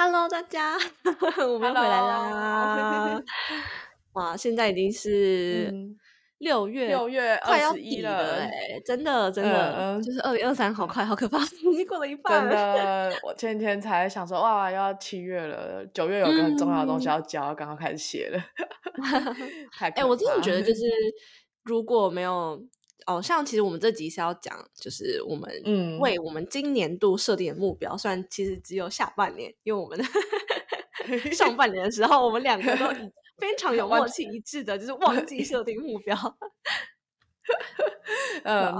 Hello，大家，我们回来啦！哇，现在已经是嗯六月，六月快要21底了真的真的，就是二零二三，好快，好可怕，已经过了一半真了。的，我前几天才想说，哇，要七月了，九月有个很重要的东西嗯要交，刚刚开始写了。太哎、可我真的怕觉得就是如果没有哦，像其实我们这集是要讲，就是我们嗯为我们今年度设定的目标，虽然其实只有下半年，因为我们 上半年的时候，我们两个都已 非常有默契一致的，就是忘记 设定目标。嗯，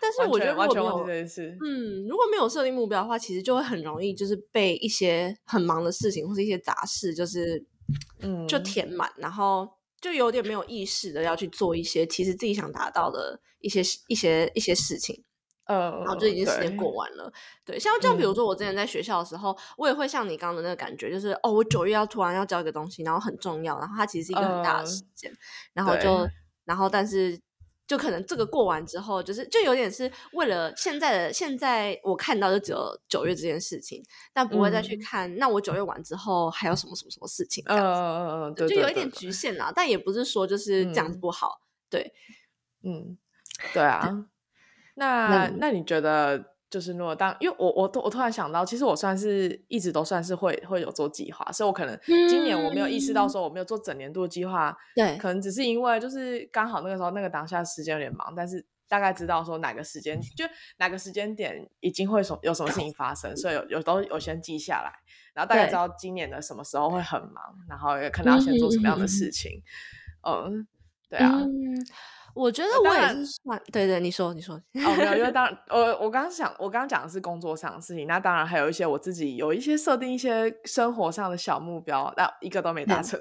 但是我觉得如果没有这件事。嗯，如果没有设定目标的话，其实就会很容易就是被一些很忙的事情或是一些杂事，就是嗯，就填满，然后就有点没有意识的要去做一些其实自己想达到的一些一些一些事情，呃，然后就已经时间过完了。对，像像比如嗯说我之前在学校的时候，我也会像你刚刚的那个感觉，就是哦，我九月要突然要交一个东西，然后很重要，然后它其实是一个很大的嗯时间，然后就然后但是。就可能这个过完之后，就是就有点是为了现在的现在我看到就只有九月这件事情，但不会再去嗯看、那我九月完之后还有什么什么什么事情对，就有一点局限啦。但也不是说就是这样子嗯不好，对，嗯，对啊。那那那你觉得，就是如果当，因为我我突我突然想到，其实我算是一直都算是会会有做计划，所以我可能今年我没有意识到嗯。说我没有做整年度的计划，对。可能只是因为就是刚好那个时候那个当下时间有点忙，但是大概知道说哪个时间就哪个时间点已经会什有什么事情发生，所以有有都有先记下来，然后大概知道今年的什么时候会很忙，然后也可能要先做什么样的事情，嗯，对啊。嗯，我觉得我也是算对对，你说你说，哦，没有，因为 当然，我我刚刚想，我刚刚讲的是工作上的事情，那当然还有一些我自己有一些设定一些生活上的小目标，但一个都没达嗯成。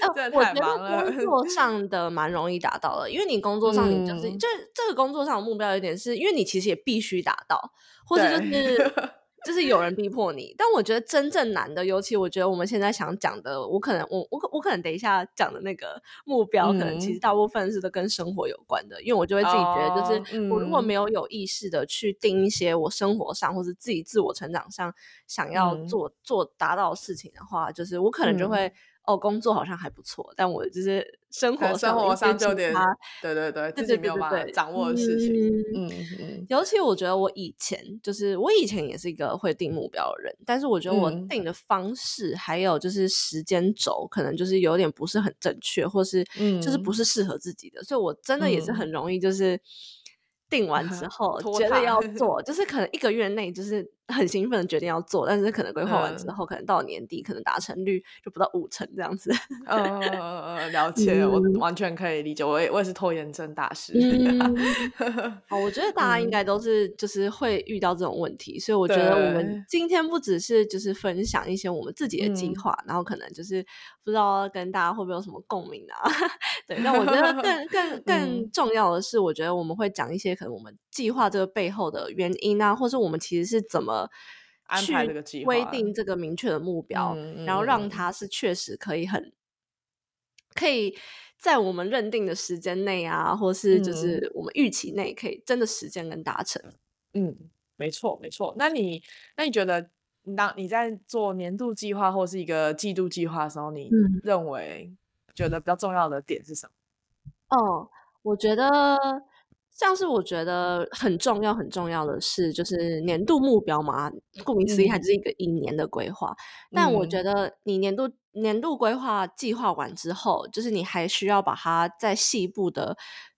呃 真的太我觉忙了得工作上的蛮容易达到的，因为你工作上你就是、嗯这这个工作上的目标有点是因为你其实也必须达到，或者就是就是有人逼迫你。但我觉得真正难的，尤其我觉得我们现在想讲的，我可能我我我可能等一下讲的那个目标，可能其实嗯大部分是都跟生活有关的，因为我就会自己觉得，就是哦我如果嗯没有有意识的去定一些我生活上或是自己自我成长上想要嗯做、做达到的事情的话，就是我可能就嗯会。哦，工作好像还不错，但我就是生活生活上就有点，对对对，自己没有办法掌握的事情。嗯。尤其我觉得我以前就是我以前也是一个会定目标的人，但是我觉得我嗯。定的方式还有就是时间轴，可能就是有点不是很正确，或是就是不嗯。是适合自己的，所以我真的也是嗯。很容易就是定完之 后拖觉得要 做，就是可能一个月内就是很兴奋的决定要做，但是可能规划完之嗯后，可能到年底可能达成率就不到五成这样子。嗯嗯嗯嗯，了解，我嗯完全可以理解，我也我也是拖延症大师。嗯好，我觉得大家应嗯该都是就是会遇到这种问题，所以我觉得我们今天不只是就是分享一些我们自己的计嗯划，然后可能就是不知道跟大家会不会有什么共鸣啊？对，但我觉得更更 更嗯重要的是，我觉得我们会讲一些可能我们计划这个背后的原因啊，或是我们其实是怎么。安排这个计划规定这个明确的目标，嗯然后让它是确实可以很可以在我们认定的时间内啊，或是就嗯是我们预期内，可以真的实践跟达成。嗯，没错没错。那你那你觉得，当你在做年度计划或是一个季度计划的时候，你嗯认为觉得比较重要的点是什么？哦，我觉得像是我觉得很重要很重要的是，就是年度目标嘛，顾名思义，它嗯。就是一个一年的规划。但我嗯。觉得你年度年度规划计划完之后，就是你还需要把它再细部的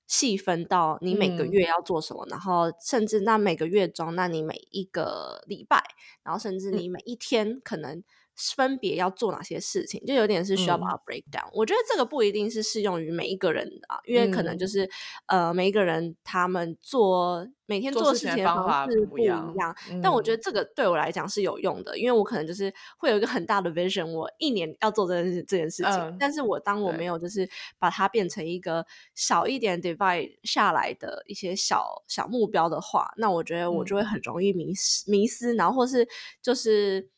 细分到你每个嗯。月要做什么，然后甚至那每个月中，那你每一个礼拜，然后甚至嗯。你每一天可能分别要做哪些事情，就有点是需要把嗯它 break down。我觉得这个不一定是适用于每一个人的啊，因为可能嗯就是、呃每一个人他们做每天做做事情的方式不一样样，但我觉得嗯这个对我来讲是有用的，因为我可能就是会有一个很大的 vision，我一年要做这件事这件事情，嗯但是我当我没有就是把它变成一个小一点 divide 下来的一些小小目标的话，那我觉得我就会嗯很容易迷失迷失，然后或是就是。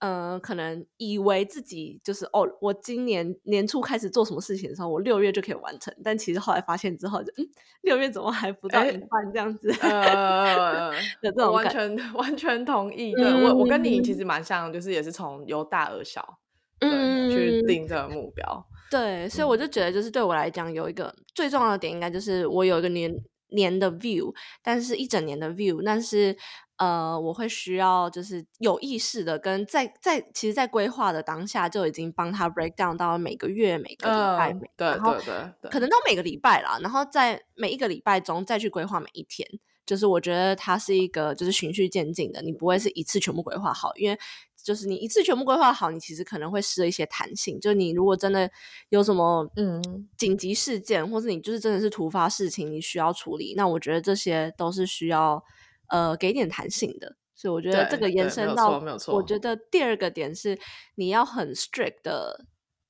呃，可能以为自己就是哦，我今年年初开始做什么事情的时候，我六月就可以完成，但其实后来发现之后就，嗯，六月怎么还不到哎一半这样子？呃，有这种完全完全同意。对我我跟你其嗯实蛮像，就是也是从由大而小，嗯，去嗯定这个目标。对，所以我就觉得，就是对我来讲，有一个最重要的点，应该就是我有一个年年的 view，但是一整年的 view，但是呃，我会需要就是有意识的跟在在其实，在规划的当下就已经帮他 break down 到每个月、每个礼拜，嗯每，对对对，可能到每个礼拜啦，然后在每一个礼拜中再去规划每一天。就是我觉得它是一个就是循序渐进的，你不会是一次全部规划好，因为就是你一次全部规划好，你其实可能会失了一些弹性。就你如果真的有什么嗯。紧急事件，或是你就是真的是突发事情你需要处理，那我觉得这些都是需要呃给点弹性的。所以我觉得这个延伸到我觉得第二个点是你要很 strict 的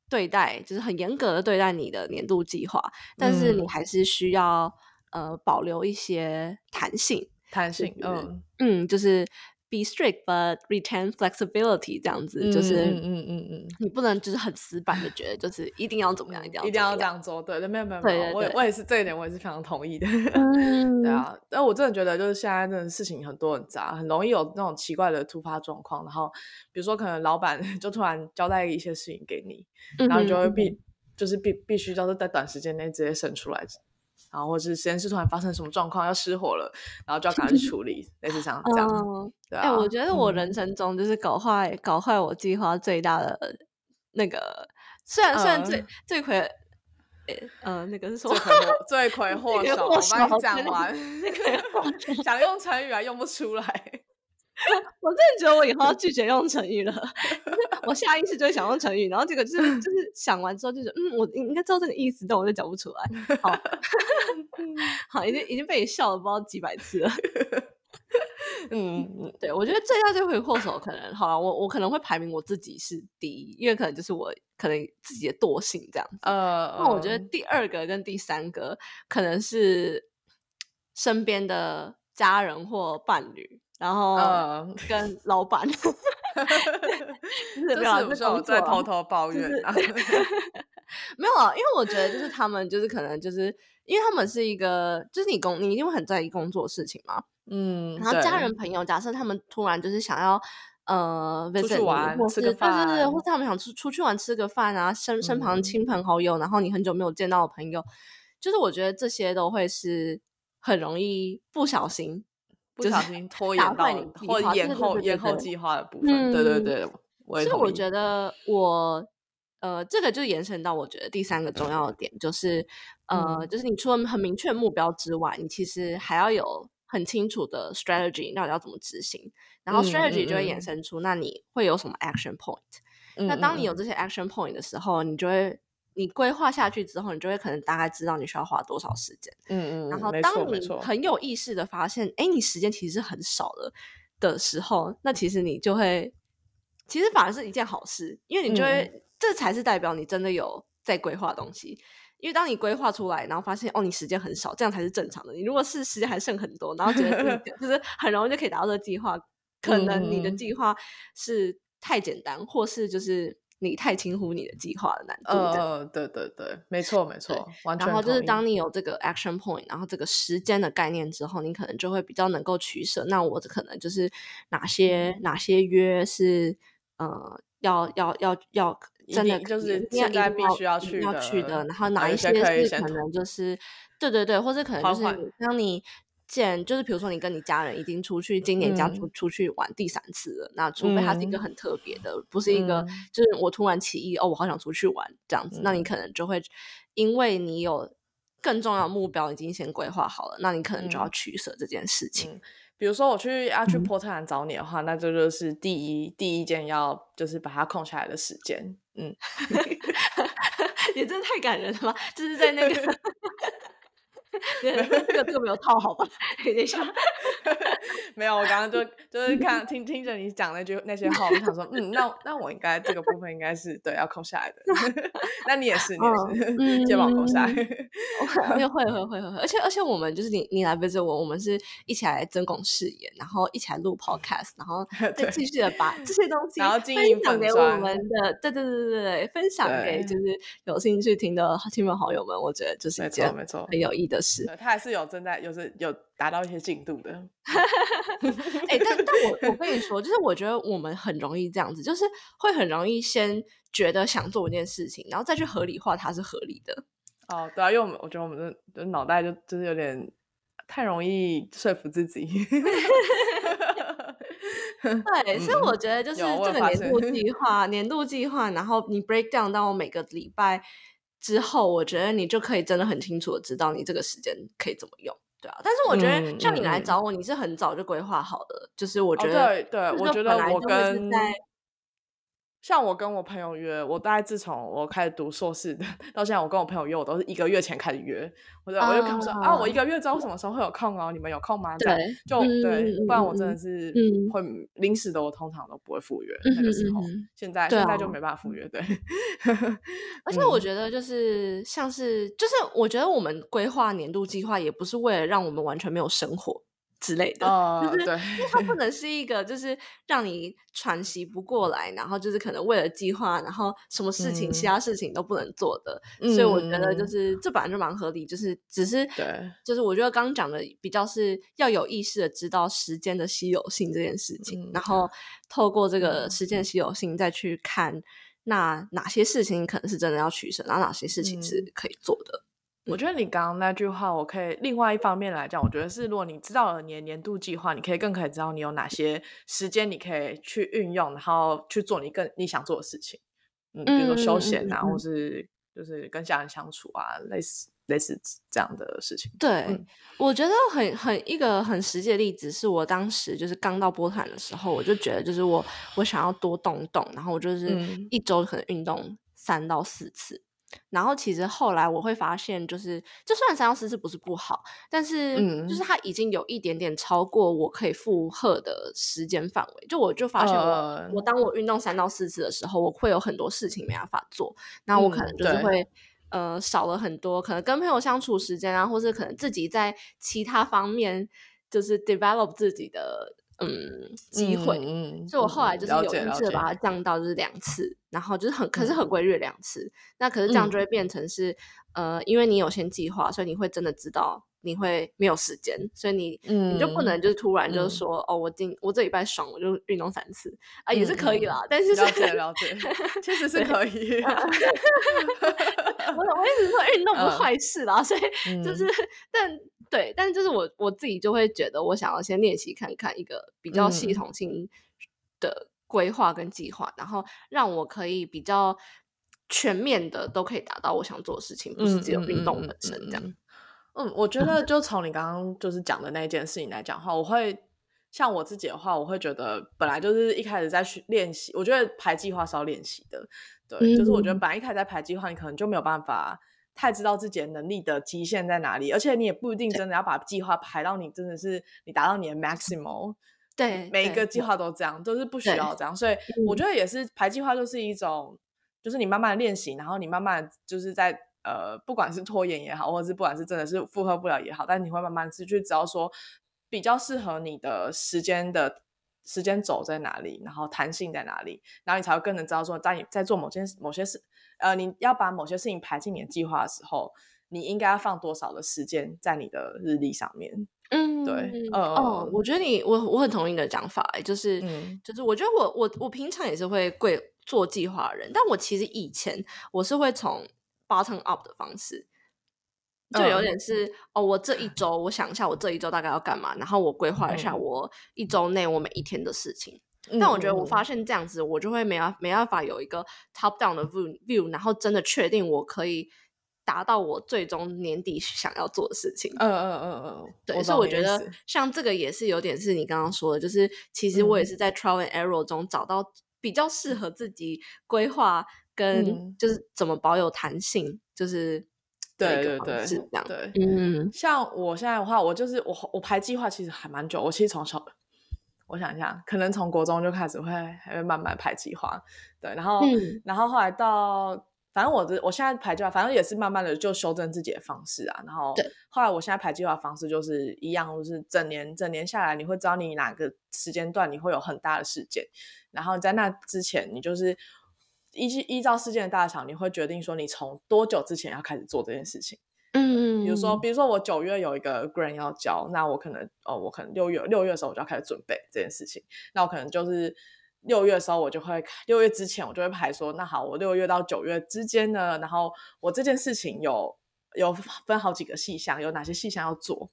对待，就是很严格的对待你的年度计划，但是你嗯。还是需要呃保留一些弹性。弹性，就是嗯，嗯，就是 be strict but retain flexibility 这样子，嗯就是嗯嗯嗯嗯。你不能就是很死板的觉得就是一定要怎么样，一定要一定要这样。做，对对，没有没有没有，我也我也是这一点，我也是非常同意的。嗯对啊，但我真的觉得就是现在真的事情很多很杂，很容易有那种奇怪的突发状况。然后比如说可能老板 就突然交代一些事情给你，然后你就会必就是必必须就是在短时间内直接生出来，然后或者是实验室突然发生什么状况要失火了，然后就要赶快去处理，类似像这样。嗯，对哎、啊，我觉得我人嗯生中就是搞坏搞坏我计划最大的那个，虽然虽然罪嗯罪魁，呃呃，那个是什么罪？魁祸首，我帮首你讲完。想用成语还用不出来。我真的觉得我以后要拒绝用成语了，我下意识就会想用成语，然后这个就是就是想完之后就是嗯，我应该知道这个意思，但我就讲不出来。好，好，已经已经被你笑了不知道几百次了。嗯嗯对，我觉得最大罪魁祸首可能好了，我我可能会排名我自己是第一，因为可能就是我可能自己的惰性这样子。呃，那我觉得嗯第二个跟第三个可能是身边的家人或伴侣，然后呃，跟老板，就是有啊是不是我在偷偷抱就是怨啊？没有啊，因为我觉得就是他们就是可能就是因为他们是一个，就是你工你一定会很在意工作事情嘛，嗯，然后家人。朋友，假设他们突然就是想要呃出去玩或是吃个对对对，或他们想出出去玩吃个饭啊，身身旁嗯。亲朋好友，然后你很久没有见到的朋友，就是我觉得这些都会是很容易不小心就是不小心拖延到或延划对对对对对后延后计划的部分。对对嗯对，所以我觉。得我呃，这个就延伸到我觉得第三个重要的点，就是呃，嗯。就是你除了很明确目标之外，你其实还要有很清楚的 strategy，到底要怎么执行，然后嗯 strategy 就会衍生出，那你会有什么 action point？那当你有这些 action point 的时候，你就会你规划下去之后，你就会可能大概知道你需要花多少时间。嗯嗯，然后没当你很有意识的发现，哎，你时间其实是很少的的时候，那其实你就会，其实反而是一件好事，因为你就会，嗯这才是代表你真的有在规划东西。因为当你规划出来，然后发现哦，你时间很少，这样才是正常的。你如果是时间还剩很多，然后觉得 就是很容易就可以达到这个计划，可能你的计划是太简单，或是就是你太轻忽你的计划的难度。呃，对对对，没错没错，完全然后就是当你有这个 action point，然后这个时间的概念之后，你可能就会比较能够取舍。那我可能就是哪些嗯哪些约是呃要要要要真的就是现在必须要去的要去的，然后啊哪一些些是可能就是对对对，或者可能就是当你见就是比如说你跟你家人已经出去今年家出、嗯出去玩第三次了，那除非它是一个嗯很特别的，不是一个、嗯就是我突然起意哦，我好想出去玩这样子，那你嗯可能就会因为你有更重要的目标已经先规划好了，那你可能就要取舍这件事情。比如说我去要去波特兰找你的话，那这就是第一第一件要就是把它空下来的时间。嗯，也真的太感人了吧？就是在那个。这个这个没有套好吧？等一下，没有，我刚刚就就是看听听着你讲那句那些话，我想说，嗯，那那我应该这个部分应该是对要空下来的。那你也是，你也是肩膀空下来。会会会会会，而且而且我们就是你你来 visit 我，我们是一起来增广视野，然后一起来录 podcast，然后再继续的把这些东西然后经营分享给我们的，对对对对对，分享给就是有兴趣听的亲朋好友们，我觉得就是一件没错很有意义的。事，他还是有正在，有是有达到一些进度的。哎，但但我我跟你说，就是我觉得我们很容易这样子，就是会很容易先觉得想做一件事情，然后再去合理化它是合理的。哦，对啊，因为我们我觉得我们的脑袋就就是有点太容易说服自己。对，所以我觉得就是这个年度计 划，年度计划，然后你 break down 到每个礼拜。之后，我觉得你就可以真的很清楚的知道你这个时间可以怎么用，对啊。但是我觉得像你来找我，你是很早就规划好的，就是我觉得，对对，我觉得我跟。像我跟我朋友约，我大概自从我开始读硕士的到现在，我跟我朋友约，我都是一个月前开始约。我就我就跟他们说啊，我一个月之后什么时候会有空哦，你们有空吗？对，就对，不然我真的是会临时的，我通常都不会赴约那个时候。现在现在就没办法赴约，对。而且我觉得就是像是就是我觉得我们规划年度计划也不是为了让我们完全没有生活。之类的，就是因为它不。能是一个，就是让你喘息不过来，然后就是可能为了计划，然后什么事情、其他事情都不能做的。所以我觉得就是这本来就蛮合理，就是只是对，就是我觉得刚刚讲的比较是要有意识的知道时间的稀有性这件事情，然后透过这个时间稀有性再去看那哪些事情可能是真的要取舍，然后哪些事情是可以做的。我觉得你刚刚那句话，我可以另外一方面来讲，我觉得是，如果你知道了你的年度计划，你可以更可以知道你有哪些时间你可以去运用，然后去做你更你想做的事情。嗯，比如说休闲啊，或是就是跟家人相处啊，类似类似这样的事情。对，我觉得很很一个很实际的例子，是我当时就是刚到波坦的时候，我就觉得就是我我想要多动动，然后我就是一周可能运动三到四次。然后其实后来我会发现，就是就算三到四次不是不好，但是就是它已经有一点点超过我可以负荷的时间范围。就我就发现，我我当我运动三到四次的时候，我会有很多事情没办法做，那我可能就是会呃少了很多，可能跟朋友相处时间啊，或是可能自己在其他方面就是 develop 自己的。嗯，机会，所以我后来就是有意识的把它降到就是两次，然后就是很可是很规律两次，那可是这样就会变成是呃，因为你有先计划，所以你会真的知道你会没有时间，所以你你就不能就是突然就是说哦，我今我这礼拜爽我就运动三次啊，也是可以啦，但是了解了解，确实是可以。我。我一直说运动不是坏事啦，所以就是但。对，但是就是我我自己就会觉得，我想要先练习看看一个比较系统性的规划跟计划，然后让我可以比较全面的都可以达到我想做的事情，不是只有运动本身这样。嗯，我觉得 就从你刚刚就是讲的那件事情来讲的话，我会像我自己的话，我会觉得本来就是一开始在去练习，我觉得排计划是要练习的。对，就是我觉得本来一开始在排计划，你可能就没有办法。太知道自己的能力的极限在哪里，而且你也不一定真的要把计划排到你真的是你达到你的 maximum。对，每一个计划都这样，都是不需要这样。所以我觉得也是排计划就是一种，就是你慢慢练习，然后你慢慢就是在呃，不管是拖延也好，或者是不管是真的是负荷不了也好，但你会慢慢去去知道说比较适合你的时间的时间走在哪里，然后弹性在哪里，然后你才会更能知道说在你在做某件某些事。呃，你要把某些事情排进你的计划的时候，你应该要放多少的时间在你的日历上面？嗯，对，哦，我觉得你，我我很同意你的讲法，就是，就是，我觉得我我我平常也是会会做计划的人，但我其实以前我是会从 bottom up 的方式，就有点是哦，我这一周我想一下，我这一周大概要干嘛，然后我规划一下我一周内我每一天的事情。但我觉得，我发现这样子，我就会没办没办法有一个 top down 的 view view，然后真的确定我可以达到我最终年底想要做的事情。嗯嗯嗯嗯，对，所以我觉得像这个也是有点是你刚刚说的，就是其实我也是在 trial and error 中找到比较适合自己规划跟就是怎么保有弹性，就是对对对，是这样。对，嗯，像我现在的话，我就是我我排计划其实还蛮久，我其实从小。我想一下，可能从国中就开始会还会慢慢排计划，对，然后然后后来到，反正我的我现在排计划，反正也是慢慢的就修正自己的方式啊，然后后来我现在排计划方式就是一样，就是整年整年下来，你会知道你哪个时间段你会有很大的事件，然后在那之前，你就是依依照事件的大小，你会决定说你从多久之前要开始做这件事情。嗯，比如说，比如说我九月有一个 grant 要交，那我可能哦，我可能六月六月的时候我就要开始准备这件事情。那我可能就是六月的时候我就会六月之前我就会排说，那好，我六月到九月之间呢，然后我这件事情有有分好几个细项，有哪些细项要做，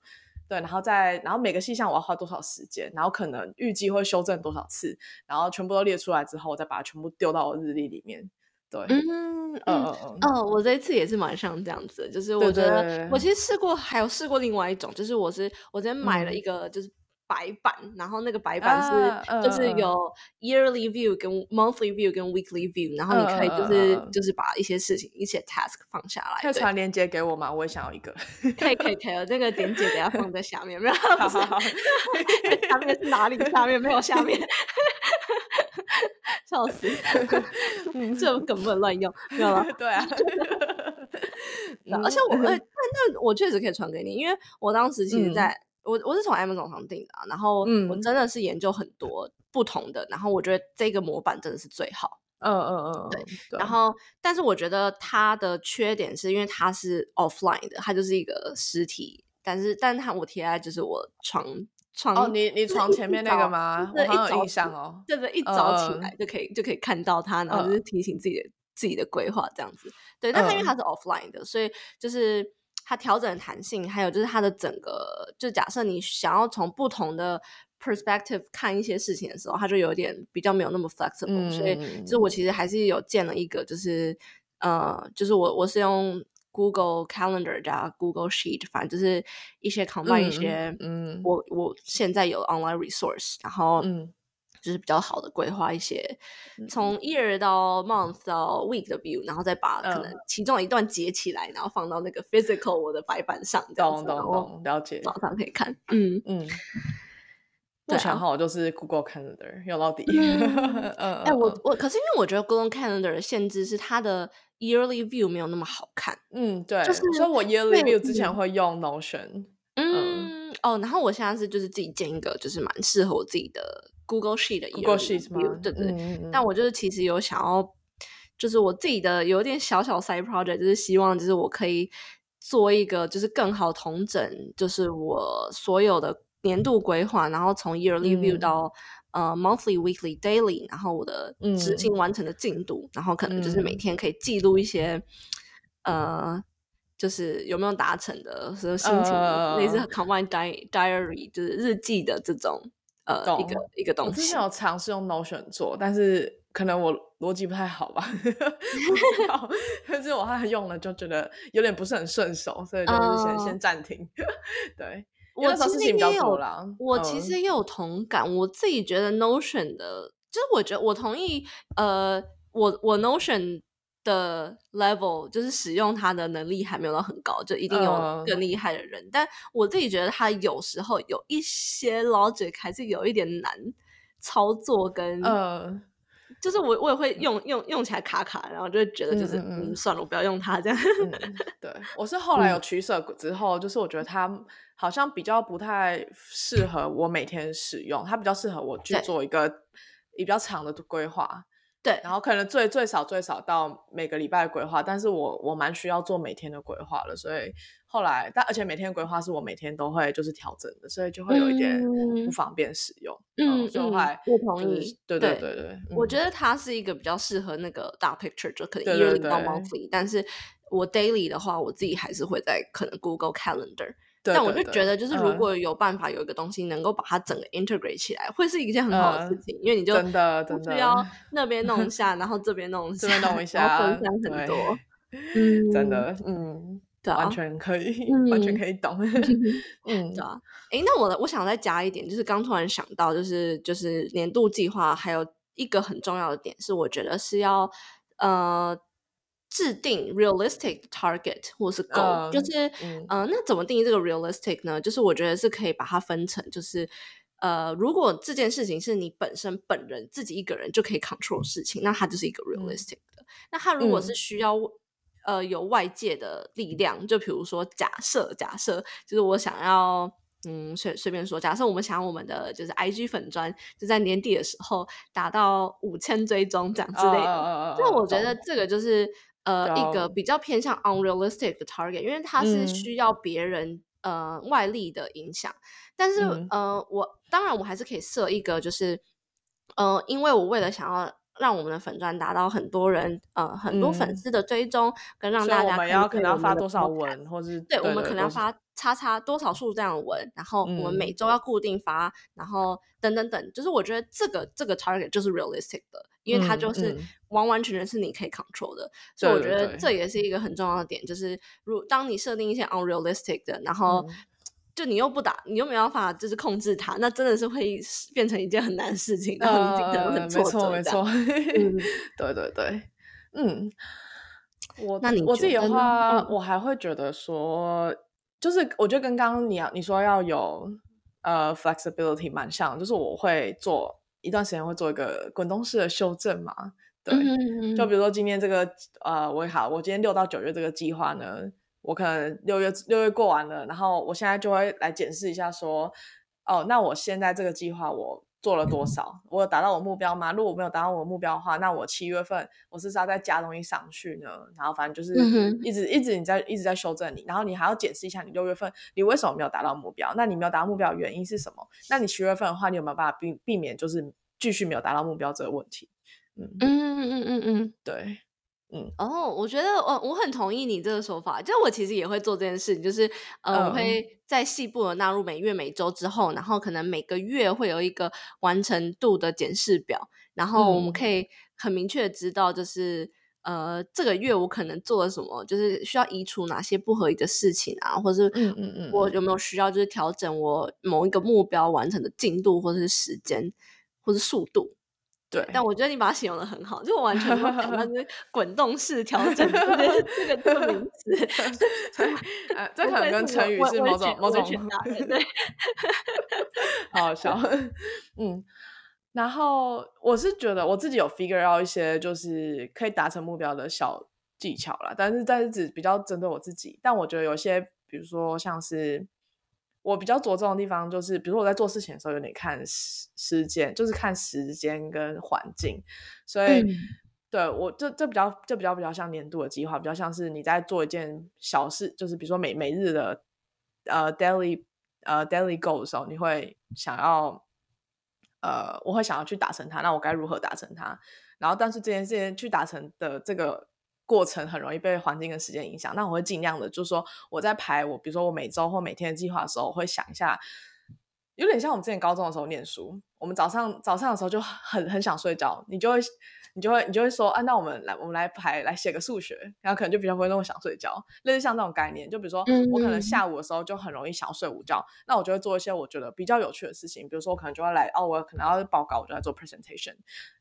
对，然后再然后每个细项我要花多少时间，然后可能预计会修正多少次，然后全部都列出来之后，我再把它全部丢到我日历里面。对，嗯嗯嗯，我这一次也是蛮像这样子，就是我觉得我其实试过，还有试过另外一种，就是我是我之前买了一个就是白板，然后那个白板是就是有 yearly view 跟 monthly view 跟 weekly view，然后你可以就是就是把一些事情一些 task 放下来，可以传链接给我吗？我也想要一个，可以可以可以，那个链接等下放在下面，没有，下面是哪里？下面没有下面。笑死！这根本乱用，知道吗？对啊。而且我，那那我确实可以传给你，因为我当时其实在我我是从 Amazon 上订的，然后我真的是研究很多不同的，然后我觉得这个模板真的是最好。嗯嗯嗯，对。然后，但是我觉得它的缺点是因为它是 offline 的，它就是一个实体，但是，但它我贴在就是我床。床哦，你你床前面那个吗？我很有印象哦。对对，一早起来就可以就可以看到它，然后就是提醒自己的自己的规划这样子。对，但它因为它是 offline 的，所以就是它调整弹性，还有就是它的整个，就假设你想要从不同的 perspective 看一些事情的时候，它就有点比较没有那么 flexible。所以，就是我其实还是有建了一个，就是呃，就是我我是用。Google Calendar 加 Google Sheet，反正就是一些 combine 一些，嗯，我我现在有 online resource，然后嗯，就是比较好的规划一些，从 year 到 month 到 week 的 view，然后再把可能其中一段截起来，然后放到那个 physical 我的白板上，懂懂懂，了解，早上可以看，嗯嗯。目前好就是 Google Calendar 用到底。哎，我我可是因为我觉得 Google Calendar 的限制是它的 Yearly View 没有那么好看。嗯，对，所以我 Yearly View 之前会用 Notion。嗯，哦，然后我现在是就是自己建一个就是蛮适合我自己的 Google Sheet 的 Google Sheet 吗？对对。但我就是其实有想要，就是我自己的有点小小 side project，就是希望就是我可以做一个就是更好同整，就是我所有的。年度规划，然后从 yearly view 到呃 monthly、weekly、daily，然后我的执行完成的进度，然后可能就是每天可以记录一些呃，就是有没有达成的，什么心情，类似 combine diary，就是日记的这种呃一个一个东西。之前有尝试用 Notion 做，但是可能我逻辑不太好吧，但是我后来用了就觉得有点不是很顺手，所以就是先先暂停。对。我其实也有，我其实也有同感。我自己觉得 Notion 的，就是我觉得我同意。呃，我我 Notion 的 level 就是使用它的能力还没有到很高，就一定有更厉害的人。但我自己觉得它有时候有一些 logic 还是有一点难操作，跟呃。就是我我也会用用用起来卡卡，然后就会觉得就是嗯算了，我不要用它这样。对，我是后来有取舍之后，就是我觉得它好像比较不太适合我每天使用，它比较适合我去做一个比较长的规划。对，然后可能最最少最少到每个礼拜的规划，但是我我蛮需要做每天的规划了，所以后来，但而且每天的规划是我每天都会就是调整的，所以就会有一点不方便使用。嗯，就后来不同意。对对对对，我觉得它是一个比较适合那个大 picture，就可能一日到 monthly，但是我 daily 的话，我自己还是会在可能 Google Calendar。但我就觉得，就是如果有办法有一个东西能够把它整个 integrate 起来，会是一件很好的事情，因为你就真的真的需要 那边弄一下，然后这边弄一下，这边弄一下，分享很多。嗯，真的，嗯，对，完全可以，完全可以懂。嗯，对啊。哎，那我我想再加一点，就是刚突然想到，就是就是年度计划还有一个很重要的点是，我觉得是要呃。制定 realistic target 或是 goal，就是呃，那怎么定义这个 realistic 呢？就是我觉得是可以把它分成，就是呃，如果这件事情是你本身本人自己一个人就可以 control 事情，那它就是一个 realistic 的。那它如果是需要呃有外界的力量，就比如说假设假设，就是我想要嗯随随便说，假设我们想要我们的就是 IG 粉砖就在年底的时候达到五千追踪这样之类的，那我觉得这个就是。呃，一个比较偏向 unrealistic 的 target，因为它是需要别人呃外力的影响。但是呃，我当然我还是可以设一个，就是呃，因为我为了想要让我们的粉钻达到很多人呃很多粉丝的追踪，跟让大家可能要发多少文，或是对我们可能要发叉叉多少数这样的文，然后我们每周要固定发，然后等等等，就是我觉得这个这个 target 就是 realistic 的。因为它就是完完全全是你可以 control 的，所以我觉得这也是一个很重要的点，就是如当你设定一些 unrealistic 的，然后就你又不打，你又没办法就是控制它，那真的是会变成一件很难的事情，然后你很挫折。没错，没错，对对对，嗯，我那你我自己的话，我还会觉得说，就是我觉得跟刚刚你要你说要有呃 flexibility 蛮像，就是我会做。一段时间会做一个滚动式的修正嘛？对，就比如说今天这个呃，我好，我今天六到九月这个计划呢，我可能六月六月过完了，然后我现在就会来检视一下，说哦，那我现在这个计划我。做了多少？我有达到我目标吗？如果我没有达到我目标的话，那我七月份我是不是要再加东西上去呢？然后反正就是一直一直你在一直在修正你，然后你还要解释一下你六月份你为什么没有达到目标？那你没有达到目标的原因是什么？那你七月份的话，你有没有办法避避免就是继续没有达到目标这个问题？嗯嗯嗯嗯嗯，对。嗯。哦，我觉得我我很同意你这个说法，就我其实也会做这件事情，就是呃，我会在细部的纳入每月每周之后，然后可能每个月会有一个完成度的检视表，然后我们可以很明确的知道，就是呃这个月我可能做了什么，就是需要移除哪些不合理的事情啊，或者是嗯嗯嗯，我有没有需要就是调整我某一个目标完成的进度或者是时间或是速度。对，但我觉得你把它形容的很好，就完全没有想到 是滚动式调整这个这个这个名词，呃，这可能跟成语是某种某种对，好笑，嗯，然后我是觉得我自己有 figure out 一些就是可以达成目标的小技巧啦，但是但是只比较针对我自己，但我觉得有些比如说像是。我比较着重的地方就是，比如说我在做事情的时候，有点看时时间，就是看时间跟环境。所以，对我这这比较这比较比较像年度的计划，比较像是你在做一件小事，就是比如说每每日的呃 daily 呃 daily goal 的时候，你会想要呃，我会想要去达成它，那我该如何达成它？然后，但是这件事情去达成的这个。过程很容易被环境跟时间影响，那我会尽量的，就是说我在排我，比如说我每周或每天的计划的时候，我会想一下，有点像我们之前高中的时候念书，我们早上早上的时候就很很想睡觉，你就会你就会你就会说，啊，那我们来我们来排来写个数学，然后可能就比较不会那么想睡觉，类似像这种概念，就比如说我可能下午的时候就很容易想睡午觉，那我就会做一些我觉得比较有趣的事情，比如说我可能就要来哦，我可能要报告，我就来做 presentation，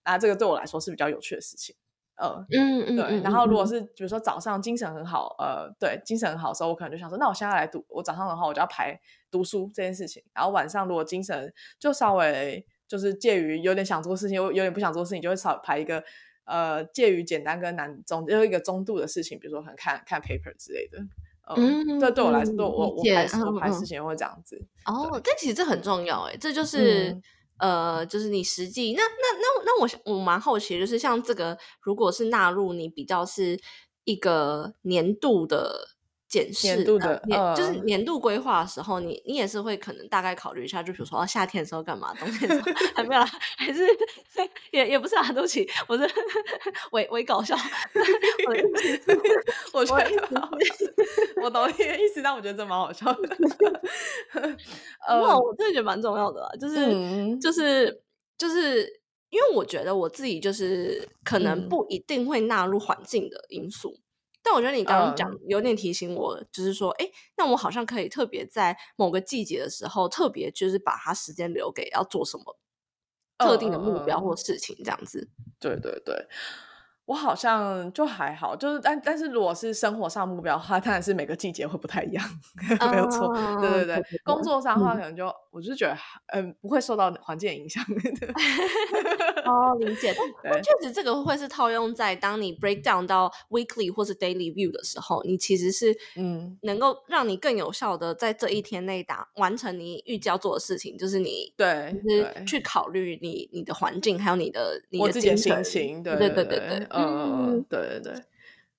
那这个对我来说是比较有趣的事情。呃，嗯嗯，对。然后如果是比如说早上精神很好，呃，对，精神很好的时候，我可能就想说，那我现在来读。我早上的话，我就要排读书这件事情。然后晚上如果精神就稍微就是介于有点想做事情，又有点不想做事情，就会少排一个呃介于简单跟难中又一个中度的事情，比如说可能看看 paper 之类的。嗯，这对我来说，对我我排我排事情会这样子。哦，但其实这很重要哎，这就是。呃，就是你实际那那那那我我蛮好奇，就是像这个，如果是纳入你比较是一个年度的检视，年度的，就是年度规划的时候，你你也是会可能大概考虑一下，就比如说夏天的时候干嘛，冬天的时候 还没有，还是 也也不是啊，对不起，我是 微微搞笑，我觉得我懂你的意思，但我觉得这蛮好笑的。呃，我真的觉得蛮重要的，就是就是就是，因为我觉得我自己就是可能不一定会纳入环境的因素，但我觉得你刚刚讲有点提醒我，就是说，哎，那我好像可以特别在某个季节的时候，特别就是把它时间留给要做什么特定的目标或事情，这样子。对对对。我好像就还好，就是但但是如果是生活上目标的话，当然是每个季节会不太一样，没有错。对对对，工作上的话可能就我就是觉得，嗯，不会受到环境影响。哦，理解。但确实这个会是套用在当你 break down 到 weekly 或是 daily view 的时候，你其实是嗯，能够让你更有效的在这一天内达完成你预计要做的事情，就是你对，就是去考虑你你的环境，还有你的你的心情，对对对对对。嗯，对对对，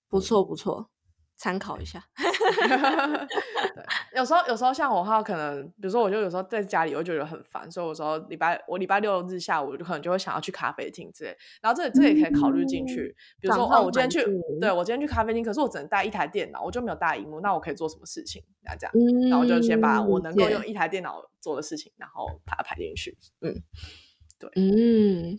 不错不错，参考一下。对，有时候有时候像我话，可能比如说，我就有时候在家里，我就觉得很烦，所以有时候礼拜我礼拜六日下午就可能就会想要去咖啡厅之类。然后这这也可以考虑进去，比如说哦，我今天去，对我今天去咖啡厅，可是我只能带一台电脑，我就没有大荧幕，那我可以做什么事情？那这样，然后就先把我能够用一台电脑做的事情，然后把它排进去。嗯，对，嗯，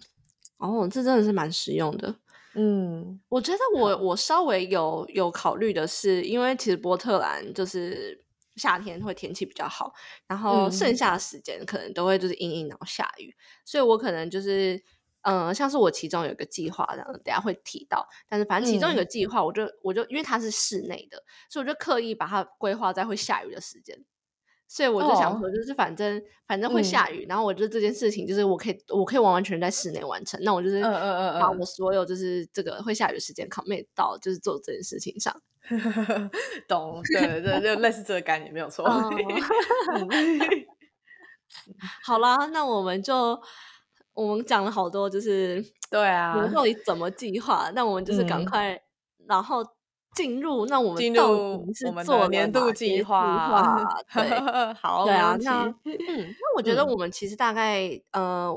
哦，这真的是蛮实用的。嗯，我觉得我我稍微有有考虑的是，因为其实波特兰就是夏天会天气比较好，然后剩下的时间可能都会就是阴阴然后下雨，所以我可能就是嗯，像是我其中有一个计划这样，等下会提到，但是反正其中一个计划，我就我就因为它是室内的，所以我就刻意把它规划在会下雨的时间。所以我就想说，就是反正反正会下雨，然后我觉得这件事情就是我可以我可以完完全全在室内完成。那我就是把我所有就是这个会下雨的时间 commit 到就是做这件事情上。懂，对对，就类似这个概念没有错。好啦，那我们就我们讲了好多，就是对啊，我们到底怎么计划？那我们就是赶快，然后。进入那我们进入我们的年度计划，对，好，对啊，那嗯，那我觉得我们其实大概呃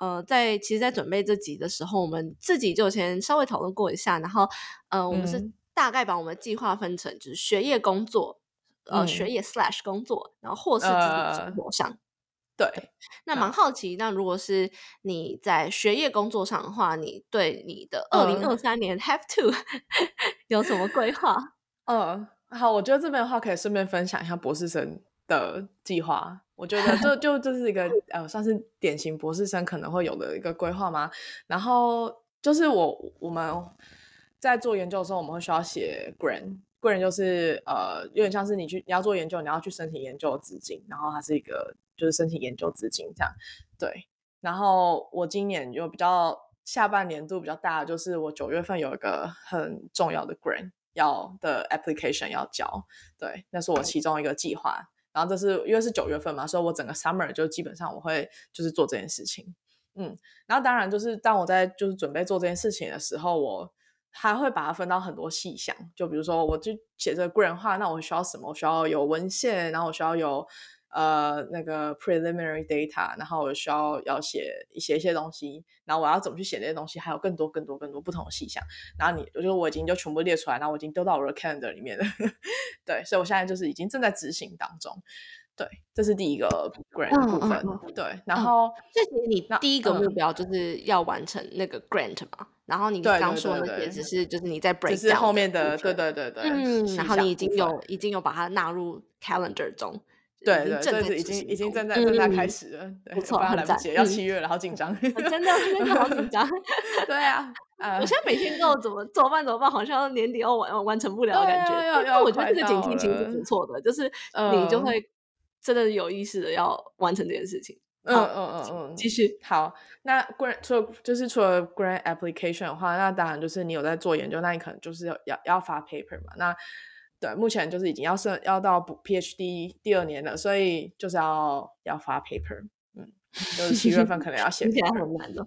呃，在其实，在准备这集的时候，我们自己就先稍微讨论过一下，然后呃，我们是大概把我们的计划分成就是学业、工作，呃，学业 slash 工作，然后或是自己生活上。对，那蛮好奇，那如果是你在学业工作上的话，你对你的二零二三年 have to 有什么规划？嗯，好，我觉得这边的话可以顺便分享一下博士生的计划。我觉得这 就这是一个呃，算是典型博士生可能会有的一个规划吗？然后就是我我们在做研究的时候，我们会需要写 grant。个人就是呃，有点像是你去你要做研究，你要去申请研究资金，然后它是一个就是申请研究资金这样。对，然后我今年就比较下半年度比较大，就是我九月份有一个很重要的 grant 要的 application 要交，对，那是我其中一个计划。然后这是因为是九月份嘛，所以我整个 summer 就基本上我会就是做这件事情。嗯，然后当然就是当我在就是准备做这件事情的时候，我还会把它分到很多细项，就比如说，我就写这个个人化，那我需要什么？我需要有文献，然后我需要有呃那个 preliminary data，然后我需要要写写一些东西，然后我要怎么去写这些东西？还有更多更多更多不同的细项。然后你，我觉得我已经就全部列出来，然后我已经丢到我的 calendar 里面了。对，所以我现在就是已经正在执行当中。对，这是第一个 grant 部分。对，然后这其实你第一个目标就是要完成那个 grant 嘛。然后你刚说那些只是就是你在 break，是后面的对对对对，嗯，然后你已经有已经有把它纳入 calendar 中，对对，这是已经已经正在正在开始了，不错，来不及，要七月了，好紧张，真的真的好紧张，对啊，我现在每天都怎么怎么办怎么办，好像年底要完完成不了的感觉，但我觉得这个警惕其实是不错的，就是你就会真的有意识的要完成这件事情。嗯嗯嗯嗯，继续好。那 grant 除了就是除了 grant application 的话，那当然就是你有在做研究，那你可能就是要要要发 paper 嘛。那对，目前就是已经要升要到补 PhD 第二年了，所以就是要要发 paper。嗯，就是七月份可能要 写，听起来很难的。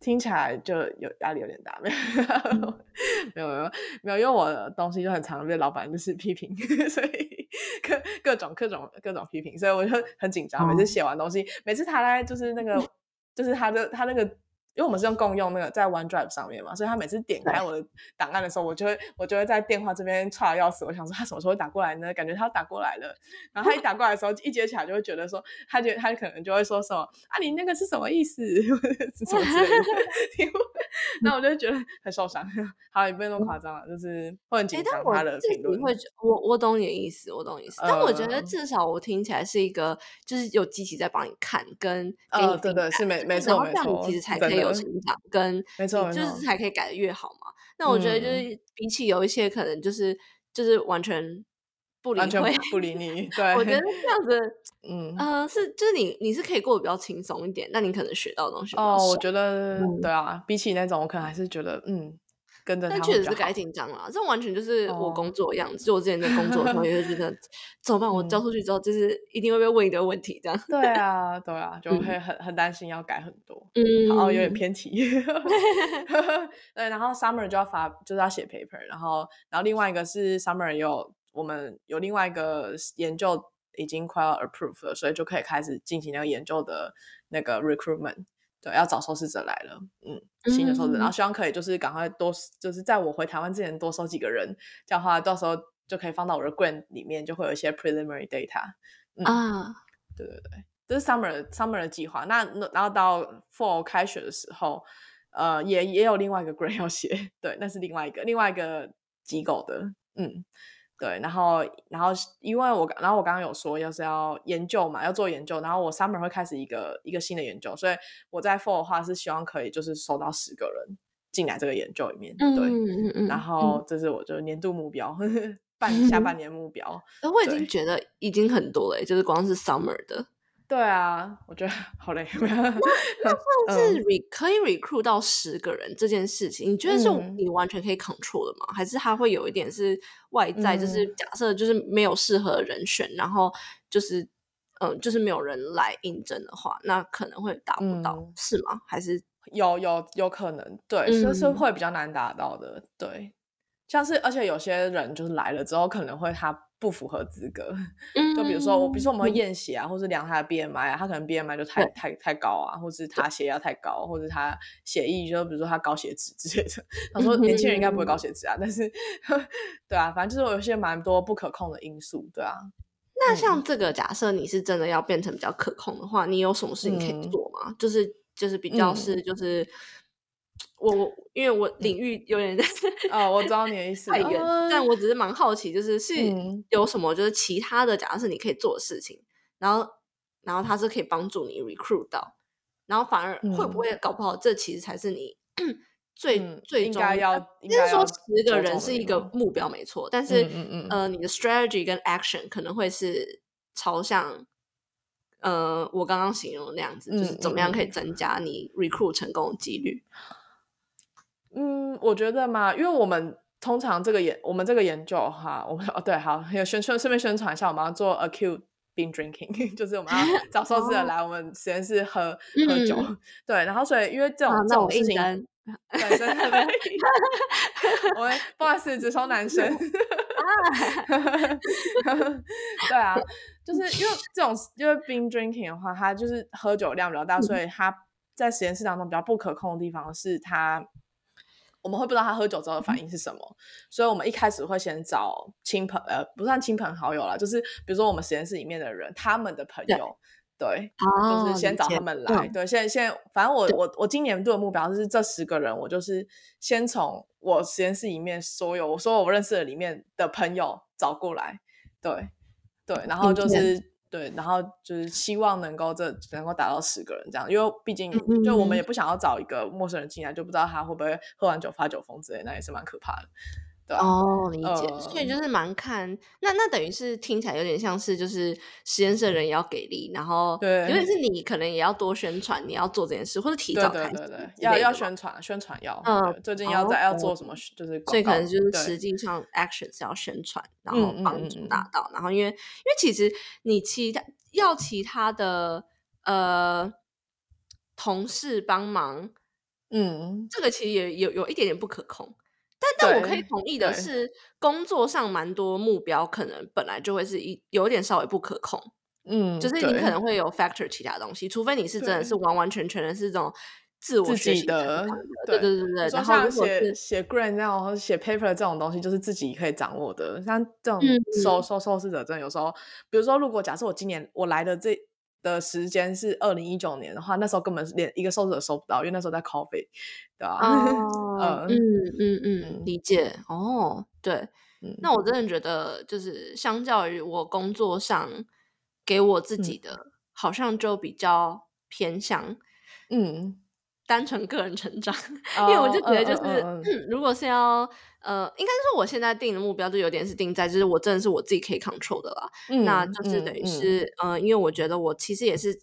听起来就有压力有点大，没有 没有没有没有，因为我的东西就很常被老板就是批评，所以各各种各种各种批评，所以我就很紧张。每次写完东西，每次他来就是那个就是他的他那个因为我们是用共用那个在 OneDrive 上面嘛，所以他每次点开我的档案的时候，我就会我就会在电话这边插要死，我想说他什么时候会打过来呢？感觉他打过来了，然后他一打过来的时候，一接起来就会觉得说，他就他可能就会说什么啊，你那个是什么意思？什么之类的。那我就觉得很受伤。好，也不用那么夸张了，就是会很紧张他的评论。会，我我懂你的意思，我懂你意思。但我觉得至少我听起来是一个，就是有机器在帮你看，跟给你对对是没没错没错，其实才可以有成长，跟没错就是才可以改的越好嘛。那我觉得就是比起有一些可能就是就是完全。不理会，不理你。对，我觉得这样子，嗯呃，是就是你你是可以过得比较轻松一点，那你可能学到的东西哦，我觉得对啊，比起那种，我可能还是觉得嗯，跟着但确实是该紧张了。这完全就是我工作的样子，就我之前在工作的时候也会觉得，怎么办？我交出去之后，就是一定会被问一堆问题，这样。对啊，对啊，就会很很担心要改很多，嗯，然后有点偏题。对，然后 summer 就要发，就是要写 paper，然后然后另外一个是 summer 有。我们有另外一个研究已经快要 approve 了，所以就可以开始进行那个研究的那个 recruitment，对，要找受试者来了，嗯，新的受试者，然后希望可以就是赶快多，就是在我回台湾之前多收几个人，这样的话到时候就可以放到我的 grant 里面，就会有一些 preliminary data，啊，对对对，这是 summer summer 的计划，那然后到 fall 开学的时候，呃，也也有另外一个 grant 要写，对，那是另外一个另外一个机构的，嗯。对，然后，然后，因为我，然后我刚刚有说，要是要研究嘛，要做研究，然后我 summer 会开始一个一个新的研究，所以我在 fall 的话是希望可以就是收到十个人进来这个研究里面，对，然后这是我就年度目标，半下 半年目标，那我已经觉得已经很多了，就是光是 summer 的。对啊，我觉得好累。那 那算是 re 可以 recruit 到十个人这件事情，你觉得是你完全可以 control 的吗？还是他会有一点是外在？就是假设就是没有适合的人选，然后就是嗯，就是没有人来应征的话，那可能会达不到，是吗？还是有有有可能？对，就是会比较难达到的。对，像是而且有些人就是来了之后，可能会他。不符合资格，就比如说我，比如说我们会验血啊，或是量他的 BMI 啊，他可能 BMI 就太太太高啊，或是他血压太高，或者他血液就比如说他高血脂之类的。他说年轻人应该不会高血脂啊，但是对啊，反正就是有些蛮多不可控的因素，对啊。那像这个假设你是真的要变成比较可控的话，你有什么事情可以做吗？就是就是比较是就是。我我因为我领域有点 哦，我知道你的意思太远，但我只是蛮好奇，就是是有什么就是其他的，假设是你可以做的事情，然后然后它是可以帮助你 recruit 到，然后反而会不会搞不好，这其实才是你 最最终要，就是说十个人是一个目标没错，但是呃，你的 strategy 跟 action 可能会是朝向呃我刚刚形容的那样子，就是怎么样可以。增加你 recruit 成功的几率。嗯，我觉得嘛，因为我们通常这个研，我们这个研究哈，我们哦对，好，有宣传，顺便宣传一下，我们要做 acute being drinking，就是我们要找受试者来我们实验室喝喝酒，对，然后所以因为这种这种事情，对，真的，我们不好意思，只收男生，对啊，就是因为这种因为 being drinking 的话，它就是喝酒量比较大，所以它在实验室当中比较不可控的地方是它。我们会不知道他喝酒之后的反应是什么，所以我们一开始会先找亲朋，呃，不算亲朋好友啦，就是比如说我们实验室里面的人，他们的朋友，对，就是先找他们来，对，现在现在，反正我我我今年度的目标是这十个人，我就是先从我实验室里面所有，我说我认识的里面的朋友找过来，对对，然后就是。对，然后就是希望能够这能够达到十个人这样，因为毕竟就我们也不想要找一个陌生人进来，就不知道他会不会喝完酒发酒疯之类，那也是蛮可怕的。哦，理解，所以就是蛮看那那等于是听起来有点像是就是实验室的人也要给力，然后对，尤其是你可能也要多宣传你要做这件事，或者提早对对对，要要宣传宣传要，嗯，最近要在要做什么就是所以可能就是实。际上 action 是要宣传，然后帮助达到，然后因为因为其实你其他要其他的呃同事帮忙，嗯，这个其实也有有一点点不可控。但但我可以同意的是，工作上蛮多目标可能本来就会是一有点稍微不可控，嗯，就是你可能会有 factor 其他东西，除非你是真的是完完全全的是这种自我自己的，对对对对。然后写写 grant 那种写 paper 这种东西，就是自己可以掌握的。像这种收收受试者证，有时候，比如说，如果假设我今年我来的这的时间是二零一九年的话，那时候根本是连一个受试者收不到，因为那时候在 coffee，对吧？嗯嗯嗯，理解哦。对，那我真的觉得，就是相较于我工作上给我自己的，好像就比较偏向，嗯。单纯个人成长，因为我就觉得，就是如果是要呃，应该说我现在定的目标就有点是定在，就是我真的是我自己可以 control 的啦。那就是等于是，呃，因为我觉得我其实也是，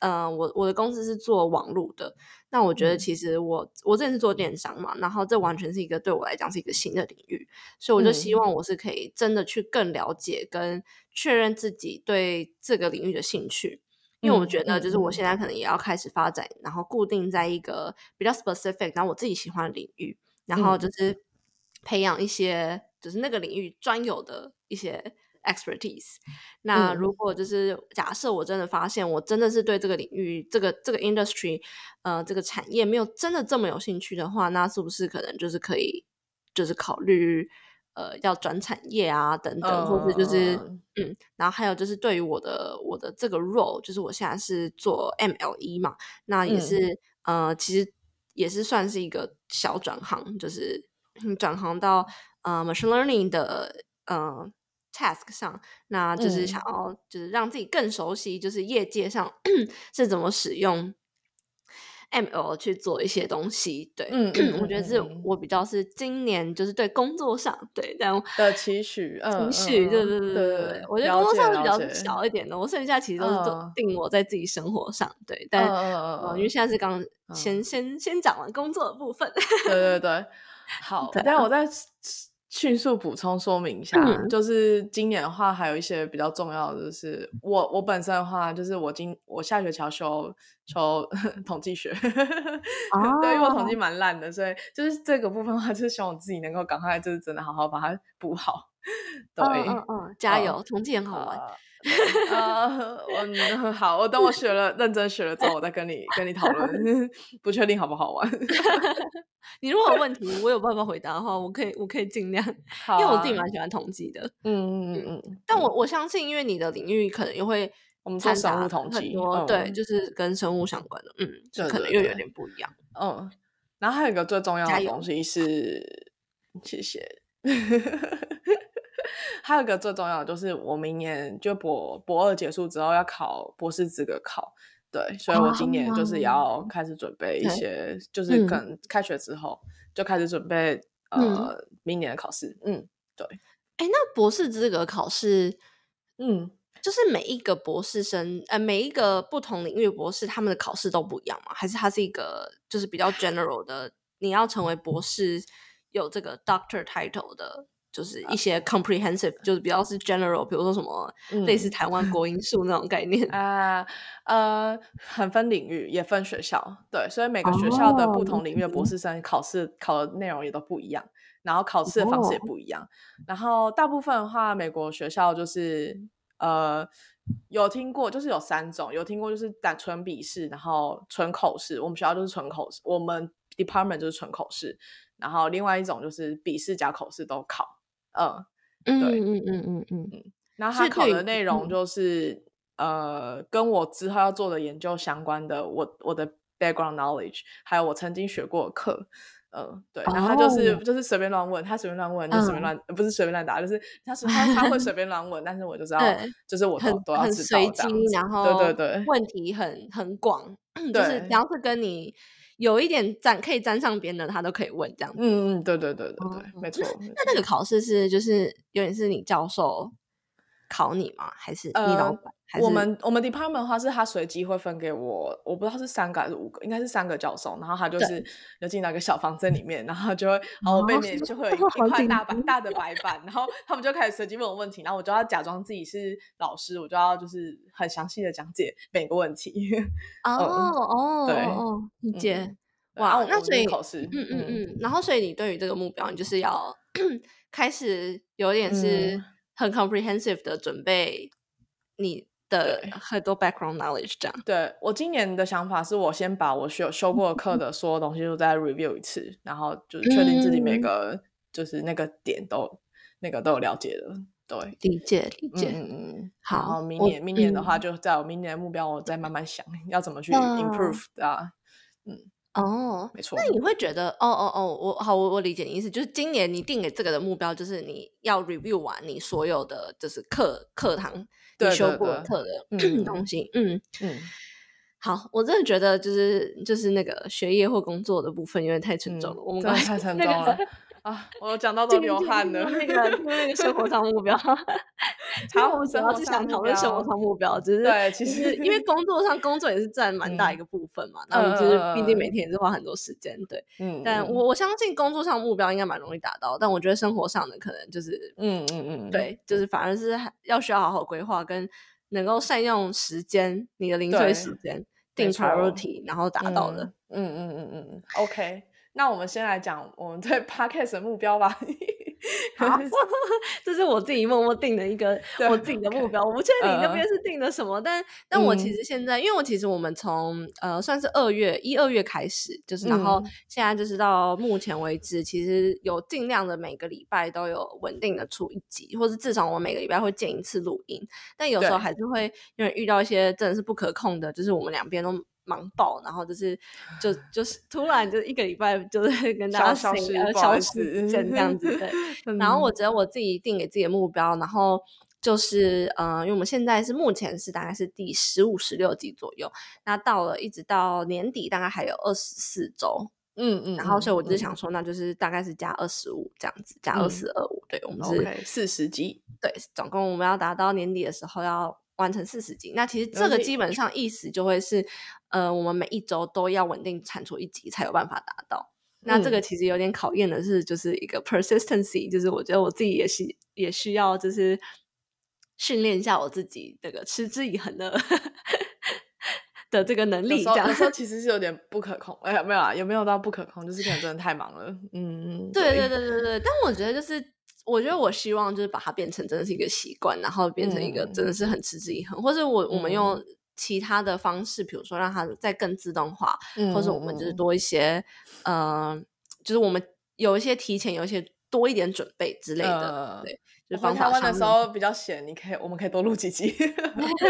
呃，我我的公司是做网络的，那我觉得其实我我真的是做电商嘛，然后这完全是一个对我来讲是一个新的领域，所以我就希望我是可以真的去更了解跟确认自己对这个领域的兴趣。因为我觉得，就是我现在可能也要开始发展，然后固定在一个比较 specific，然后我自己喜欢的领域，然后就是培养一些就是那个领域专有的一些 expertise。那如果就是假设我真的发现我真的是对这个领域、这个这个 industry，呃，这个产业没有真的这么有兴趣的话，那是不是可能就是可以就是考虑？呃，要转产业啊，等等，或是就是，嗯，然后还有就是对于我的我的这个 role，就是我现在是做 MLE 嘛，那也是呃，其实也是算是一个小转行，就是转行到呃 machine learning 的呃 task 上，那就是想要就是让自己更熟悉，就是业界上 是怎么使用。M L 去做一些东西，对，嗯，我觉得是我比较是今年就是对工作上对，但的期许，情绪，对对对对对，我觉得工作上是比较小一点的，我剩下其实都是定我在自己生活上，对，但因为现在是刚先先先讲完工作的部分，对对对，好，但我在。迅速补充说明一下，就是今年的话，还有一些比较重要的，就是我我本身的话，就是我今我下学期要修修 统计学，对，因为我统计蛮烂的，所以就是这个部分的话，就是希望我自己能够赶快，就是真的好好把它补好。对，嗯嗯，加油，统计很好玩。啊，我 好，我等我学了，认真学了之后，我再跟你跟你讨论，不确定好不好玩。你如果有问题，我有办法回答的话，我可以，我可以尽量，因为我自己蛮喜欢统计的。嗯嗯嗯嗯。但我我相信，因为你的领域可能又会我们做生物统计，对，就是跟生物相关的，嗯，就可能又有点不一样。嗯，然后还有一个最重要的东西是，谢谢。还有一个最重要的就是，我明年就博博二结束之后要考博士资格考，对，所以我今年就是要开始准备一些，就是可能开学之后就开始准备呃明年的考试。嗯，对。哎，那博士资格考试，嗯，就是每一个博士生，呃，每一个不同领域的博士，他们的考试都不一样吗？还是它是一个就是比较 general 的？你要成为博士，有这个 doctor title 的？就是一些 comprehensive，就是比较是 general，比如说什么类似台湾国音数那种概念啊，呃，很分领域，也分学校，对，所以每个学校的不同领域的博士生考试考的内容也都不一样，然后考试的方式也不一样。然后大部分的话，美国学校就是呃有听过，就是有三种，有听过就是单纯笔试，然后纯口试。我们学校就是纯口试，我们 department 就是纯口试，然后另外一种就是笔试加口试都考。嗯，对，嗯嗯嗯嗯嗯，然后他考的内容。就是呃，跟我之后要做的研究相关的，我我的 background knowledge，还有我曾经学过的课，嗯，对，然后他就是。就是随便乱问，他随便乱问就随便乱，不是随便乱答，就是他是他他会随 便乱问，但是我就知道，就是我都都要知道随机，然后对对对，问题很很广，就是只要是跟你。有一点沾可以沾上边的，他都可以问这样子。嗯嗯，对对对对对，没错。那那个考试是就是有点是你教授考你吗？还是你老板？我们我们 department 的话是他随机会分给我，我不知道是三个还是五个，应该是三个教授。然后他就是就进到一个小房间里面，然后就会，然后背面就会 有一块大白大的白板，然后他们就开始随机问我问题，然后我就要假装自己是老师，我就要就是很详细的讲解每个问题。哦哦，对，理解。哇，那所以考试，嗯嗯嗯，然后所以你对于这个目标，你就是要 开始有点是很 comprehensive 的准备你。的很多 background knowledge 这样。对我今年的想法是我先把我修修过课的所有东西都再 review 一次，然后就是确定自己每个就是那个点都那个都有了解的。对，理解理解。嗯嗯嗯。好，明年明年的话，就在我明年的目标，我再慢慢想要怎么去 improve 啊。嗯。哦，没错。那你会觉得，哦哦哦，我好，我我理解你意思，就是今年你定给这个的目标，就是你要 review 完你所有的就是课课堂你修过课的 东西。嗯嗯。好，我真的觉得就是就是那个学业或工作的部分有点太沉重了，我们刚才太沉重了。啊，我讲到都流汗了。那个那个生活上目标，然后我们主要是想讨论生活上目标，只是对，其实因为工作上工作也是占蛮大一个部分嘛。那我们就是毕竟每天也是花很多时间，对。嗯。但我我相信工作上目标应该蛮容易达到，但我觉得生活上的可能就是，嗯嗯嗯，对，就是反而是要需要好好规划，跟能够善用时间，你的零碎时间定 priority，然后达到的。嗯嗯嗯嗯嗯，OK。那我们先来讲我们对 podcast 的目标吧。好，这是我自己默默定的一个我自己的目标。我不确定你那边是定的什么，但但我其实现在，因为我其实我们从呃算是二月一二月开始，就是然后现在就是到目前为止，其实有尽量的每个礼拜都有稳定的出一集，或是至少我每个礼拜会见一次录音。但有时候还是会因为遇到一些真的是不可控的，就是我们两边都。忙爆，然后就是就就是突然就一个礼拜就是 跟大家消失消失这样子对。然后我觉得我自己定给自己的目标，然后就是呃，因为我们现在是目前是大概是第十五、十六集左右，那到了一直到年底大概还有二十四周，嗯嗯。然后所以我就想说，那就是大概是加二十五这样子，加二四二五，对我们是四十集，对，总共我们要达到年底的时候要。完成四十集，那其实这个基本上意思就会是，呃，我们每一周都要稳定产出一集才有办法达到。那这个其实有点考验的是，就是一个 persistency，就是我觉得我自己也是也需要，就是训练一下我自己这个持之以恒的的这个能力。这样说 其实是有点不可控，哎呀，没有啊，有没有到不可控？就是可能真的太忙了。嗯嗯，对对对对对。但我觉得就是。我觉得我希望就是把它变成真的是一个习惯，然后变成一个真的是很持之以恒，或者我我们用其他的方式，比如说让它再更自动化，或者我们就是多一些，呃，就是我们有一些提前有一些多一点准备之类的，对。就放台湾的时候比较闲，你可以，我们可以多录几集，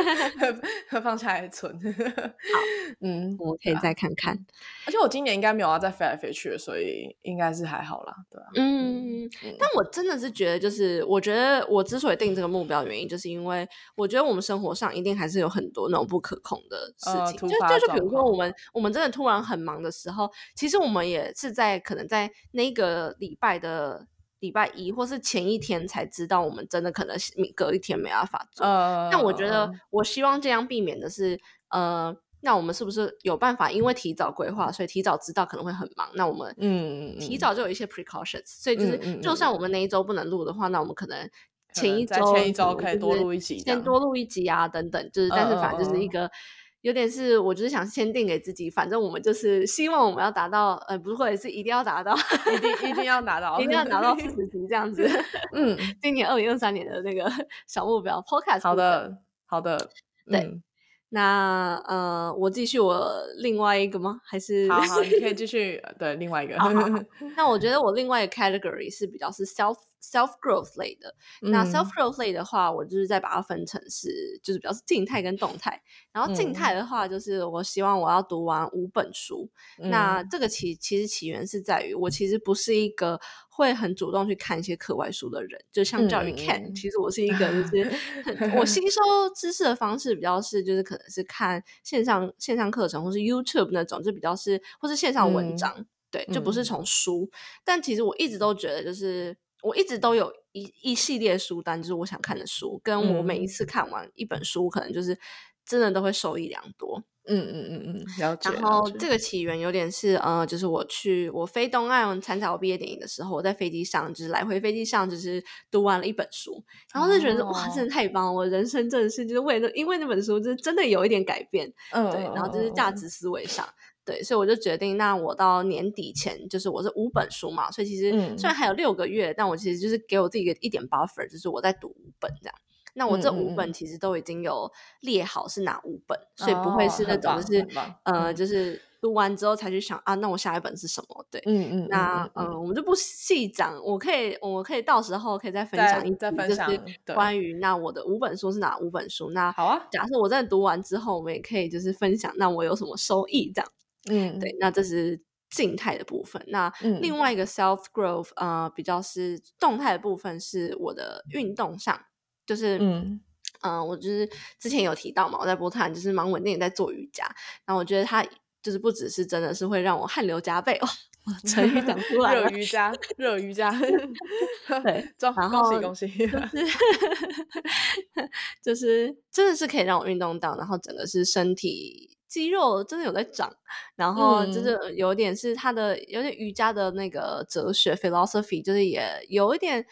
放下来存。好，嗯，我可以再看看。而且我今年应该没有要再飞来飞去，所以应该是还好啦，对啊。嗯，但我真的是觉得，就是我觉得我之所以定这个目标，原因就是因为我觉得我们生活上一定还是有很多那种不可控的事情，就就就比如说我们我们真的突然很忙的时候，其实我们也是在可能在那个礼拜的。礼拜一或是前一天才知道，我们真的可能隔一天没办法做。但我觉得，我希望这样避免的是，呃，那我们是不是有办法？因为提早规划，所以提早知道可能会很忙。那我们嗯，提早就有一些 precautions，所以就是，就算我们那一周不能录的话，那我们可能前一周前一周可以多录一集，先多录一集啊，等等。就是，但是反正就是一个。有点是，我就是想先定给自己，反正我们就是希望我们要达到，呃，不是或者是一定要达到，一定一定要达到，一定要达到四十级这样子。嗯，今年二零二三年的那个小目标，Podcast。好的，好的，对。那呃，我继续我另外一个吗？还是好好，你可以继 续对另外一个。那我觉得我另外一个 category 是比较是 self self growth 类的。那 self growth 类的话，我就是再把它分成是就是比较是静态跟动态。然后静态的话，就是我希望我要读完五本书。那这个起其实起源是在于我其实不是一个。会很主动去看一些课外书的人，就相较于 Ken，其实我是一个就是 我吸收知识的方式比较是就是可能是看线上线上课程或是 YouTube 那种，就比较是或是线上文章，对，就不是从书。但其实我一直都觉得，就是我一直都有一一系列书单，就是我想看的书，跟我每一次看完一本书，可能就是真的都会受益良多。嗯嗯嗯嗯，了解。然后这个起源有点是呃，就是我去我飞东岸参加我毕业典礼的时候，我在飞机上就是来回飞机上就是读完了一本书，然后就觉得哇，真的太棒了！我人生真的是就是为了因为那本书，就是真的有一点改变，嗯，对。然后就是价值思维上，对，所以我就决定，那我到年底前就是我是五本书嘛，所以其实虽然还有六个月，但我其实就是给我自己一个一点 buffer，就是我在读五本这样。那我这五本其实都已经有列好是哪五本，所以不会是那种就是呃，就是读完之后才去想啊，那我下一本是什么？对，嗯嗯，那嗯，我们就不细讲，我可以，我可以到时候可以再分享一再分享关于那我的五本书是哪五本书？那好啊，假设我真的读完之后，我们也可以就是分享，那我有什么收益？这样，嗯，对，那这是。静态的部分，那另外一个 self growth，呃，比较是动态的部分，是我的运动上，就是，嗯，嗯，我就是之前有提到嘛，我在波特兰就是蛮稳定在做瑜伽，然后我觉得它就是不只是真的是会让我汗流浃背哦，成语讲出来 热瑜伽，热瑜伽，对，然后恭喜恭喜，就是真的是可以让我运动到，然后整个是身体。肌肉真的有在长，然后就是有点是他的有点瑜伽的那个哲学 philosophy，就是也有一点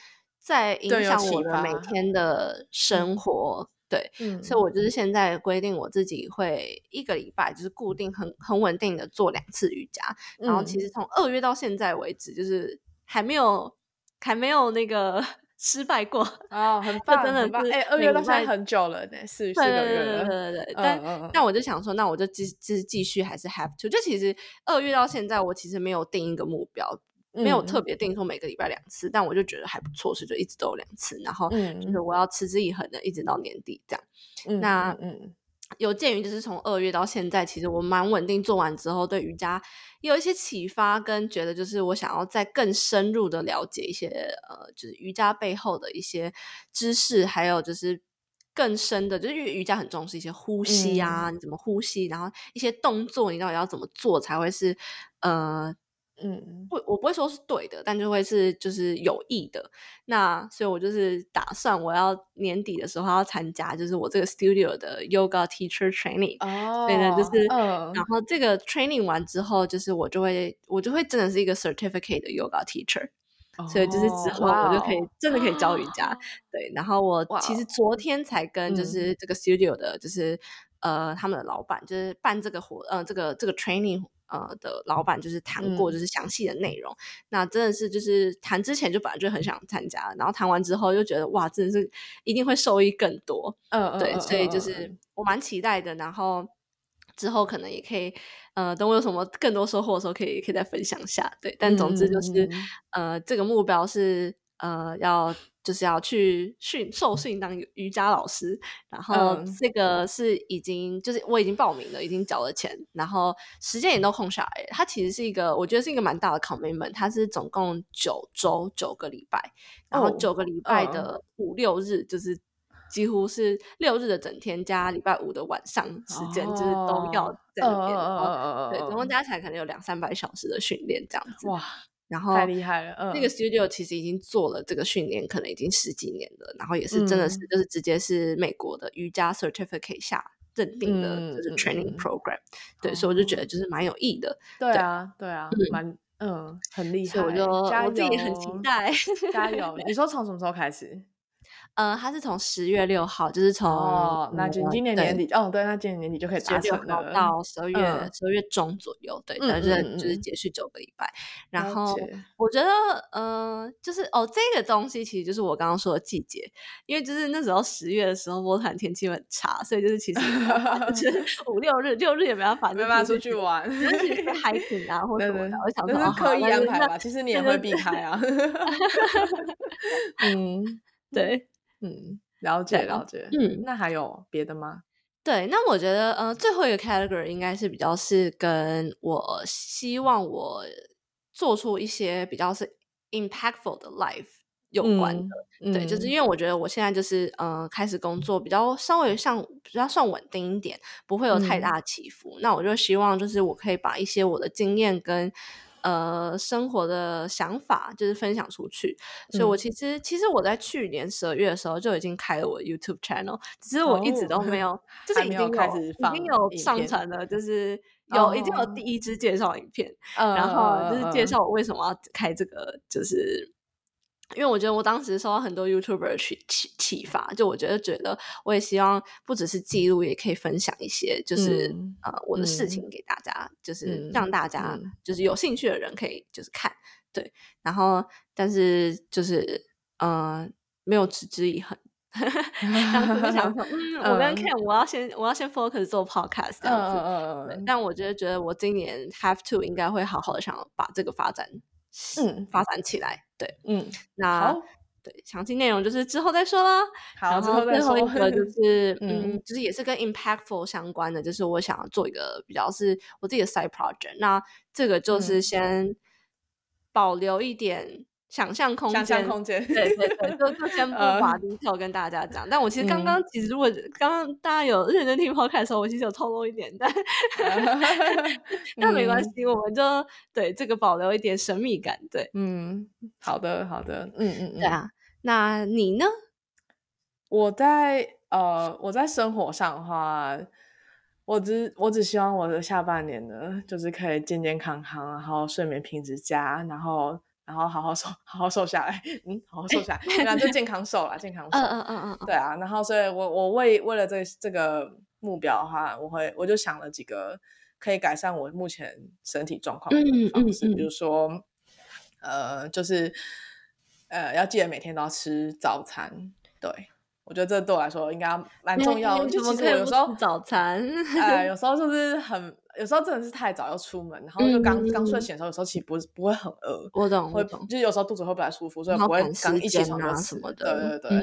在影响我的每天的生活。对，所以我就是现在规定我自己会一个礼拜就是固定很很稳定的做两次瑜伽，然后其实从二月到现在为止，就是还没有还没有那个。失败过哦，很棒，真的很棒。哎，二月到现在很久了呢，四四个月了。对对对对但但我就想说，那我就继继继续还是 have to。就其实二月到现在，我其实没有定一个目标，没有特别定说每个礼拜两次，但我就觉得还不错，所以就一直都有两次。然后就是我要持之以恒的，一直到年底这样。那嗯。有鉴于就是从二月到现在，其实我蛮稳定做完之后，对瑜伽有一些启发，跟觉得就是我想要再更深入的了解一些呃，就是瑜伽背后的一些知识，还有就是更深的，就是因为瑜伽很重视一些呼吸啊，你怎么呼吸，然后一些动作你到底要怎么做才会是呃。嗯，不，我不会说是对的，但就会是就是有益的。那所以，我就是打算我要年底的时候要参加，就是我这个 studio 的 yoga teacher training。哦，对的，就是，然后这个 training 完之后，就是我就会我就会真的是一个 certificate 的 yoga teacher。所以就是之后我就可以真的可以教瑜伽。对，然后我其实昨天才跟就是这个 studio 的，就是呃他们的老板，就是办这个活呃这个这个 training。呃的老板就是谈过，就是详细的内容。那真的是就是谈之前就本来就很想参加，然后谈完之后又觉得哇，真的是一定会受益更多。嗯，对，所以就是我蛮期待的。然后之后可能也可以，呃，等我有什么更多收获的时候，可以可以再分享一下。对，但总之就是呃，这个目标是呃要。就是要去训受训当瑜伽老师，然后这个是已经就是我已经报名了，已经缴了钱，然后时间也都空下来。它其实是一个我觉得是一个蛮大的 commitment，它是总共九周九个礼拜，然后九个礼拜的五六日，就是几乎是六日的整天加礼拜五的晚上时间，就是都要在那边。对，总共加起来可能有两三百小时的训练这样子。哇！然后太厉害了，嗯那个 studio 其实已经做了这个训练，可能已经十几年了。然后也是真的是就是直接是美国的瑜伽 certificate 下认定的，就是 training program。对，所以我就觉得就是蛮有意的。对啊，对啊，蛮嗯很厉害。我就我自己很期待，加油！你 说从什么时候开始？呃，他是从十月六号，就是从哦，那就今年年底哦，对，那今年年底就可以达成了，到十二月十二月中左右，对，就是就是结束九个礼拜。然后我觉得，呃，就是哦，这个东西其实就是我刚刚说的季节，因为就是那时候十月的时候，波坦天气很差，所以就是其实 就是五六日六日也没办法，没办法出去玩，就是 hiking 啊或什么的。我想说，刻意安排吧，其实你也会避开啊。嗯，对。嗯，了解了解。嗯，那还有别的吗？对，那我觉得呃，最后一个 category 应该是比较是跟我希望我做出一些比较是 impactful 的 life 有关的。对，就是因为我觉得我现在就是呃开始工作比较稍微像比较算稳定一点，不会有太大起伏。那我就希望就是我可以把一些我的经验跟呃，生活的想法就是分享出去，所以我其实其实我在去年十二月的时候就已经开了我 YouTube channel，只是我一直都没有，就是已经有已经有上传了，就是。有已经有第一支介绍影片，然后就是介绍我为什么要开这个，就是。因为我觉得我当时受到很多 YouTuber 启启启发，就我觉得觉得我也希望不只是记录，也可以分享一些就是呃我的事情给大家，就是让大家就是有兴趣的人可以就是看对，然后但是就是呃没有持之以恒 当时就想说，嗯，我跟 Ken，我要先我要先 focus 做 podcast 这样子。嗯嗯嗯。但我觉得觉得我今年 have to 应该会好好的想把这个发展，嗯，发展起来。对，嗯，那对详细内容就是之后再说啦。好，之后最后一个就 是，嗯，就是也是跟 impactful 相关的，就是我想要做一个比较是我自己的 side project。那这个就是先保留一点。想象空间，想象空间，对对对，就 就先不把 detail 跟大家讲。但我其实刚刚其实如果刚刚大家有认真听 podcast 的时候，我其实有透露一点，但 但没关系，我们就对这个保留一点神秘感。对，嗯，好的，好的，嗯嗯，对啊。那你呢？我在呃，我在生活上的话，我只我只希望我的下半年呢，就是可以健健康康，然后睡眠品质佳，然后。然后好好瘦，好好瘦下来，嗯，好好瘦下来，然后就健康瘦啦，健康瘦，嗯嗯嗯嗯，对啊，然后所以我我为为了这这个目标的话，我会我就想了几个可以改善我目前身体状况的方式，比如说，呃，就是呃，要记得每天都要吃早餐，对。我觉得这对我来说应该蛮重要的。就其实我有时候早餐，哎，有时候就是很，有时候真的是太早要出门，然后就刚刚睡醒的时候，有时候其实不不会很饿。我懂，会就有时候肚子会不太舒服，所以不会刚一起床就吃。对对对，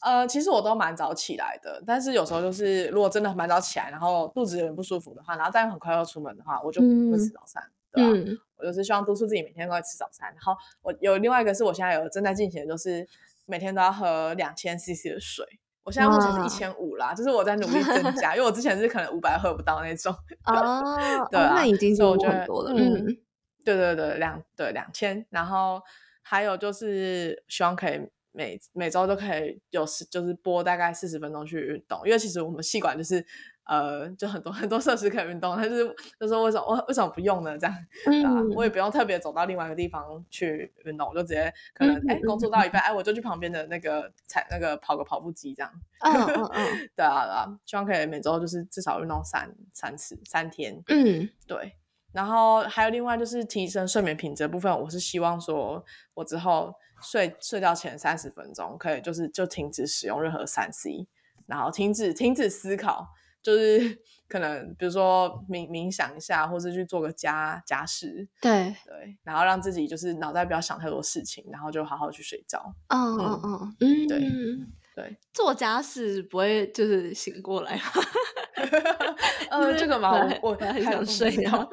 呃，其实我都蛮早起来的，但是有时候就是如果真的蛮早起来，然后肚子有点不舒服的话，然后再很快要出门的话，我就不会吃早餐，对吧？我就是希望督促自己每天都会吃早餐。然后我有另外一个是我现在有正在进行的，就是。每天都要喝两千 CC 的水，我现在目前是一千五啦，就是我在努力增加，因为我之前是可能五百喝不到那种。哦，对啊，那已经是很多了。嗯，对对对，两对两千，然后还有就是希望可以。每每周都可以有时就是播大概四十分钟去运动，因为其实我们细管就是呃就很多很多设施可以运动，但是就说为什么我为什么不用呢？这样啊，我也不用特别走到另外一个地方去运动，我就直接可能哎工作到一半哎我就去旁边的那个踩那个跑个跑步机这样。嗯嗯嗯，对啊对啊，希望可以每周就是至少运动三三次三天。嗯，对。然后还有另外就是提升睡眠品质部分，我是希望说我之后。睡睡觉前三十分钟，可以就是就停止使用任何三 C，然后停止停止思考，就是可能比如说冥冥想一下，或是去做个家家事，对。对，然后让自己就是脑袋不要想太多事情，然后就好好去睡觉。嗯嗯嗯嗯，对对，做家事不会就是醒过来吗？呃，这个嘛，我我很想睡觉。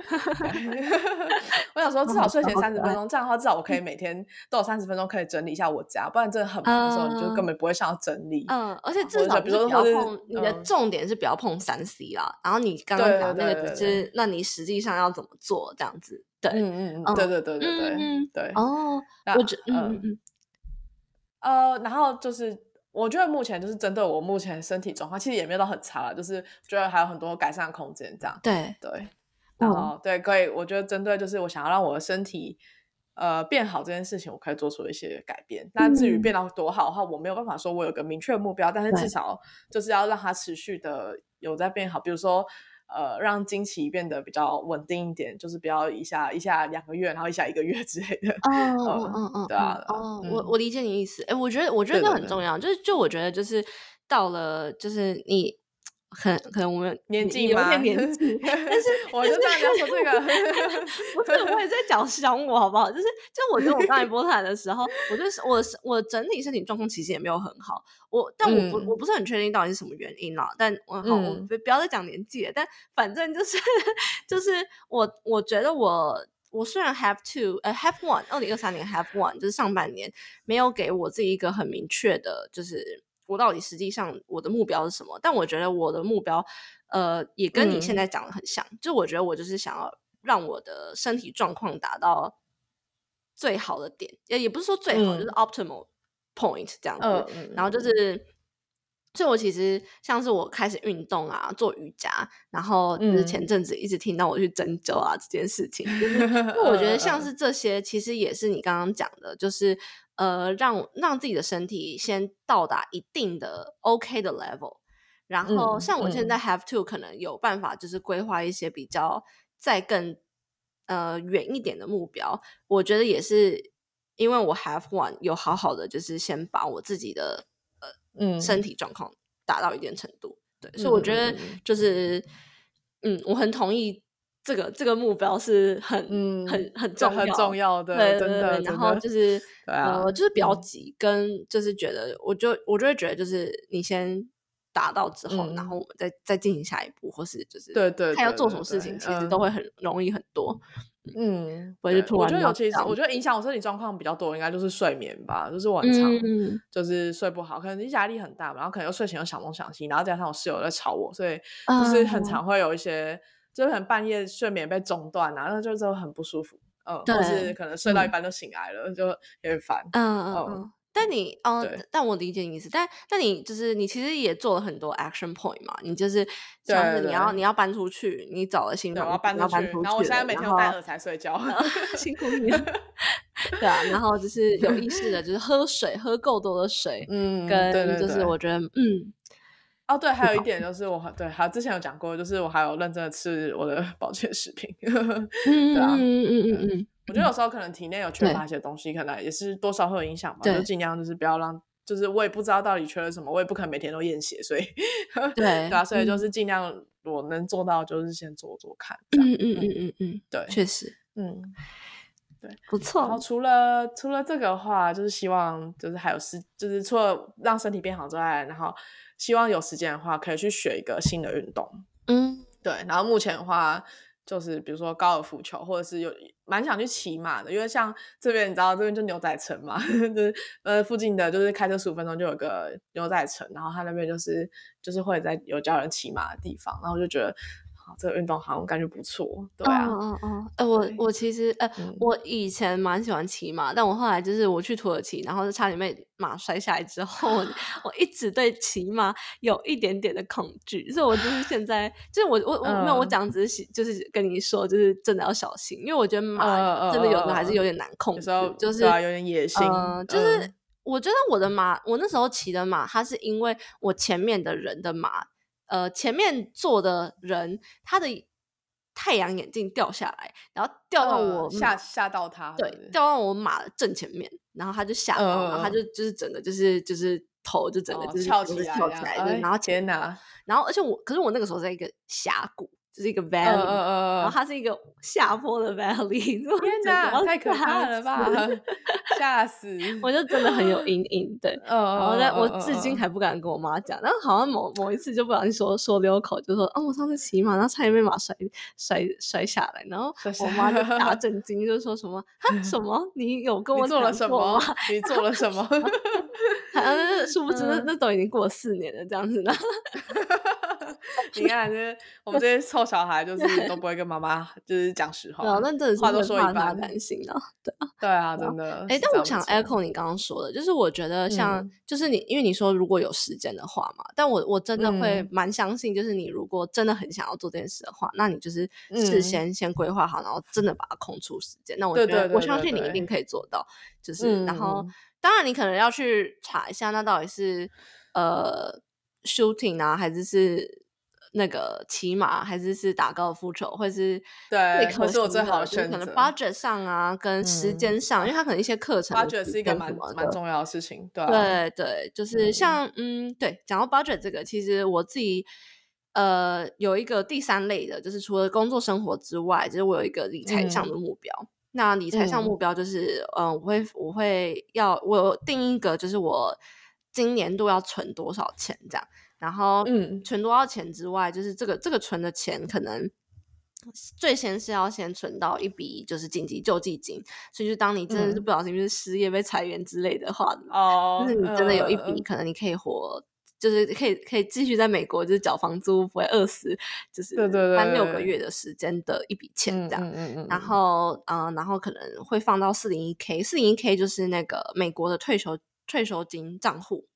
我想说，至少睡前三十分钟，这样的话，至少我可以每天都有三十分钟可以整理一下我家，不然真的很忙的时候，你就根本不会想要整理。嗯，而且至少比如说不要碰，你的重点是不要碰三 C 啦。然后你刚刚讲那个，就是那你实际上要怎么做？这样子，对，嗯嗯，对对对对对对。哦，我觉嗯嗯呃，然后就是。我觉得目前就是针对我目前身体状况，其实也没有到很差了，就是觉得还有很多改善空间这样。对对，然后对可以，我觉得针对就是我想要让我的身体呃变好这件事情，我可以做出一些改变。那至于变到多好的话，我没有办法说我有个明确的目标，但是至少就是要让它持续的有在变好，比如说。呃，让经期变得比较稳定一点，就是不要一下一下两个月，然后一下一个月 之类的。哦哦哦哦，对啊。哦，我我理解你意思。哎，我觉得我觉得这很重要，就是就我觉得就是到了就是你。很可能我们年纪有点年 纪，但是我就这样要说这个，不是我也在讲想我好不好？就是就我觉得我刚来波兰的时候，我就是我我整体身体状况其实也没有很好，我但我不我不是很确定到底是什么原因啦。但我好，我不不要再讲年纪了。但反正就是就是我我觉得我我虽然 have two 呃 have one 二零二三年 have one 就是上半年没有给我自己一个很明确的，就是。我到底实际上我的目标是什么？但我觉得我的目标，呃，也跟你现在讲的很像。就我觉得我就是想要让我的身体状况达到最好的点，也也不是说最好，就是 optimal point 这样子。然后就是，所以我其实像是我开始运动啊，做瑜伽，然后就是前阵子一直听到我去针灸啊这件事情，我觉得像是这些，其实也是你刚刚讲的，就是。呃，让让自己的身体先到达一定的 OK 的 level，然后像我现在 have to 可能有办法，就是规划一些比较再更呃远一点的目标。我觉得也是因为我 have one 有好好的，就是先把我自己的呃嗯身体状况达到一定程度。对，所以我觉得就是，嗯，我很同意这个这个目标是很很很重很重要的，对对对。然后就是呃，就是比较急，跟就是觉得，我就我就会觉得，就是你先达到之后，然后我们再再进行下一步，或是就是对对，他要做什么事情，其实都会很容易很多。嗯，我就我觉得尤其是我觉得影响我身体状况比较多，应该就是睡眠吧。就是我很常就是睡不好，可能压力很大，然后可能又睡前又想东想西，然后加上我室友在吵我，所以就是很常会有一些，就是很半夜睡眠被中断啊，那就就很不舒服。嗯，或是可能睡到一半就醒来了，就有点烦。嗯嗯嗯。但你哦，但我理解你意思。但但你就是你其实也做了很多 action point 嘛，你就是像是你要你要搬出去，你找了新房，搬出去，然后我现在每天戴耳才睡觉 辛苦你了。对啊，然后就是有意识的，就是喝水，喝够多的水，嗯，跟就是我觉得嗯。哦，对，还有一点就是我对，还之前有讲过，就是我还有认真的吃我的 保健食品，对啊，嗯嗯嗯嗯，我觉得有时候可能体内有缺乏一些东西，可能也是多少会有影响吧，就尽量就是不要让，就是我也不知道到底缺了什么，我也不可能每天都验血，所以对 对啊，所以就是尽量我能做到就是先做做看，嗯嗯嗯嗯嗯，对，确实，嗯，对，不错。然后。除了除了这个话，就是希望就是还有时，就是除了让身体变好之外，然后。希望有时间的话，可以去学一个新的运动。嗯，对。然后目前的话，就是比如说高尔夫球，或者是有蛮想去骑马的，因为像这边你知道，这边就牛仔城嘛，就是呃附近的，就是开车十五分钟就有个牛仔城，然后他那边就是就是会在有教人骑马的地方，然后我就觉得。这个运动好像感觉不错，对啊，嗯嗯嗯，我我其实呃，我以前蛮喜欢骑马，但我后来就是我去土耳其，然后就差点被马摔下来之后，我一直对骑马有一点点的恐惧，所以我就是现在就是我我我没有我讲只是就是跟你说，就是真的要小心，因为我觉得马真的有的还是有点难控制，就是有点野性，就是我觉得我的马，我那时候骑的马，它是因为我前面的人的马。呃，前面坐的人他的太阳眼镜掉下来，然后掉到我吓吓到他，对，掉到我马的正前面，然后他就吓到，然后他就就是整个就是就是头就整个就是翘起来，翘起来，然后天哪，然后而且我可是我那个时候在一个峡谷。就是一个 valley，然后它是一个下坡的 valley，天哪，太可怕了吧，吓死！我就真的很有阴影，对，然后在我至今还不敢跟我妈讲，然后好像某某一次就不小心说说溜口，就说哦，我上次骑马，然后差点被马摔摔摔下来，然后我妈就大震惊，就说什么 什么你有跟我做了什么？你做了什么？好像是殊不知那那都已经过了四年了，这样子的。你看，就是我们这些臭小孩，就是 都不会跟妈妈就是讲实话。那真的是话都说一半，担心啊。对啊，对啊，真的。哎，但我想 echo 你刚刚说的，就是我觉得像，就是你，因为你说如果有时间的话嘛，但我我真的会蛮相信，就是你如果真的很想要做这件事的话，那你就是事先先规划好，然后真的把它空出时间。那我觉得我相信你一定可以做到。就是，然后当然你可能要去查一下，那到底是呃 shooting 啊，还是是。那个骑马还是是打高尔夫球，或是对，可是我最好的选择。可能 budget 上啊，跟时间上，因为它可能一些课程，budget 是一个蛮蛮重要的事情。对对对，就是像嗯，对，讲到 budget 这个，其实我自己呃有一个第三类的，就是除了工作生活之外，就是我有一个理财上的目标。那理财上目标就是，嗯，我会我会要我定一个，就是我今年度要存多少钱这样。然后，嗯，存多少钱之外，就是这个这个存的钱，可能最先是要先存到一笔就是紧急救济金，所以就当你真的是不小心就是失业被裁员之类的话，哦，就是你真的有一笔可能你可以活，就是可以可以继续在美国就是缴房租不会饿死，就是三六个月的时间的一笔钱这样，嗯嗯嗯，然后嗯，然后可能会放到四零一 k，四零一 k 就是那个美国的退休退休金账户。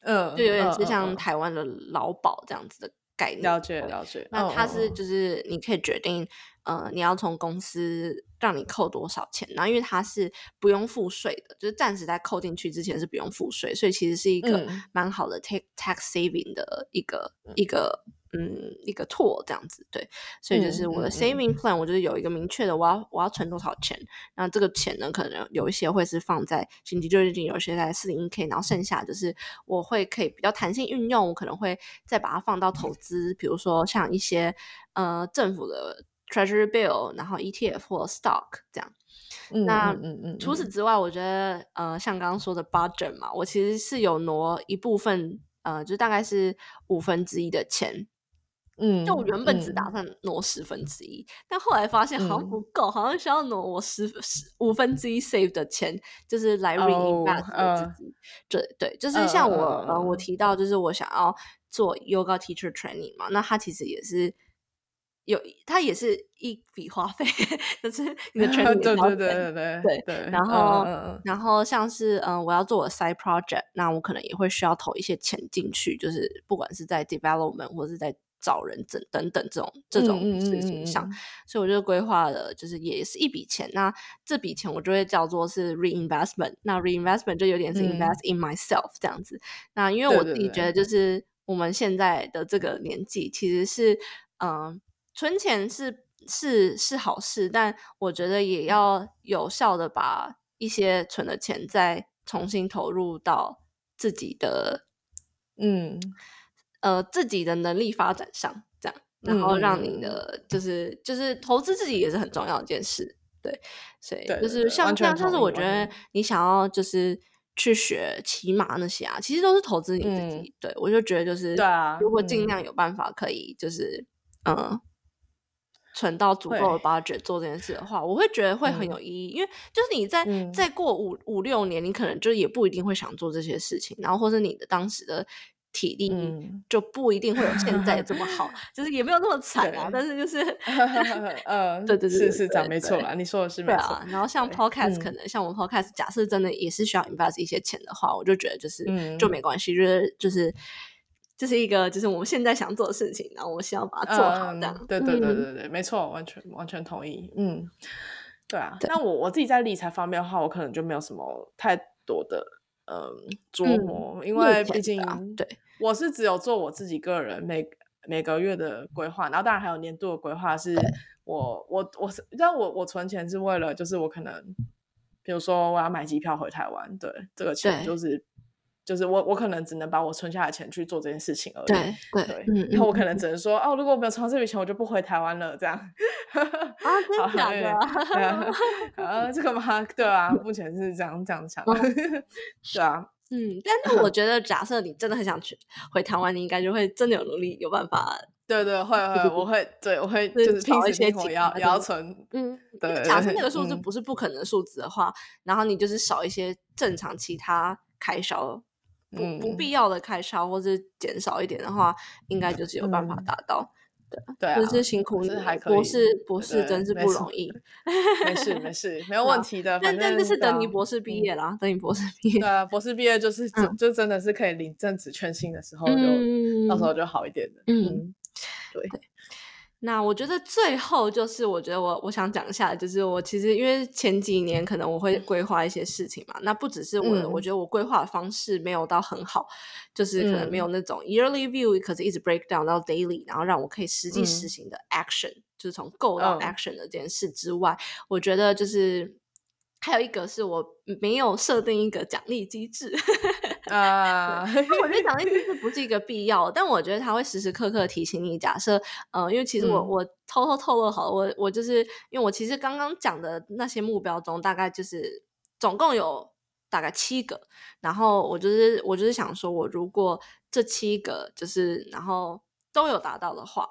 嗯，就有点是像台湾的劳保这样子的概念。了解了解。那它是就是你可以决定，呃，你要从公司让你扣多少钱，然后因为它是不用付税的，就是暂时在扣进去之前是不用付税，所以其实是一个蛮好的 tax tax saving 的一个一个嗯一个 tool 这样子，对，所以就是我的 saving plan，我就是有一个明确的，我要我要存多少钱，那这个钱呢，可能有一些会是放在紧急救济金，有些在四零一 k，然后剩下就是我会可以比较弹性运用，我可能会再把它放到投资，比如说像一些呃政府的 treasury bill，然后 ETF 或 stock 这样。那嗯嗯，除此之外，我觉得呃，像刚刚说的 budget 嘛，我其实是有挪一部分，呃，就大概是五分之一的钱，嗯，就我原本只打算挪十分之一，但后来发现好像不够，好像需要挪我十十五分之一 save 的钱，就是来 reinvest 自己。对对，就是像我呃，我提到就是我想要做 yoga teacher training 嘛，那它其实也是。有，它也是一笔花费，就是你的 training 对对对对对对。然后，然后像是嗯，我要做我的 side project，那我可能也会需要投一些钱进去，就是不管是在 development 或者是在找人等等等这种这种事情上，所以我就规划了，就是也是一笔钱。那这笔钱我就会叫做是 reinvestment，那 reinvestment 就有点是 invest in myself 这样子。那因为我自己觉得，就是我们现在的这个年纪，其实是嗯。存钱是是是好事，但我觉得也要有效的把一些存的钱再重新投入到自己的嗯呃自己的能力发展上，这样，然后让你的就是就是投资自己也是很重要一件事，对，所以就是像像像是我觉得你想要就是去学骑马那些啊，其实都是投资你自己，对我就觉得就是对啊，如果尽量有办法可以就是嗯。存到足够的 budget 做这件事的话，我会觉得会很有意义，因为就是你在再过五五六年，你可能就也不一定会想做这些事情，然后或者你的当时的体力就不一定会有现在这么好，就是也没有那么惨啊。但是就是，呃，对对对，是是这样，没错啦，你说的是没错。然后像 podcast，可能像我们 podcast，假设真的也是需要 invest 一些钱的话，我就觉得就是就没关系，就是就是。这是一个，就是我们现在想做的事情，然后我希望把它做好。这样，对对对对对，没错，完全完全同意。嗯，对啊。那我我自己在理财方面的话，我可能就没有什么太多的嗯琢磨，因为毕竟对，我是只有做我自己个人每每个月的规划，然后当然还有年度的规划。是我我我是，但我我存钱是为了，就是我可能，比如说我要买机票回台湾，对，这个钱就是。就是我，我可能只能把我存下的钱去做这件事情而已。对对，然后我可能只能说，哦，如果我没有存到这笔钱，我就不回台湾了。这样啊，真的？啊，这个吗？对啊，目前是这样这样想。对啊，嗯，但是我觉得，假设你真的很想去回台湾，你应该就会真的有努力，有办法。对对，会会，我会，对我会就是找一些钱要要存。嗯，对。假设那个数字不是不可能数字的话，然后你就是少一些正常其他开销。不不必要的开销，或者减少一点的话，应该就是有办法达到。对对，就是辛苦你，博士博士真是不容易。没事没 事，没有问题的。但但是等你博士毕业啦，等你博士毕业。对啊，博士毕业就是 就就真的是可以领正职全薪的时候，就到时候就好一点的。嗯，对。那我觉得最后就是，我觉得我我想讲一下，就是我其实因为前几年可能我会规划一些事情嘛，那不只是我，我觉得我规划的方式没有到很好，就是可能没有那种 yearly view，可是一直 break down 到 daily，然后让我可以实际实行的 action，就是从 go 到 action 的这件事之外，我觉得就是还有一个是我没有设定一个奖励机制。啊，我觉得奖励机制 不是一个必要，但我觉得它会时时刻刻提醒你。假设，呃，因为其实我我偷偷透露好，我我就是因为我其实刚刚讲的那些目标中，大概就是总共有大概七个，然后我就是我就是想说，我如果这七个就是然后都有达到的话，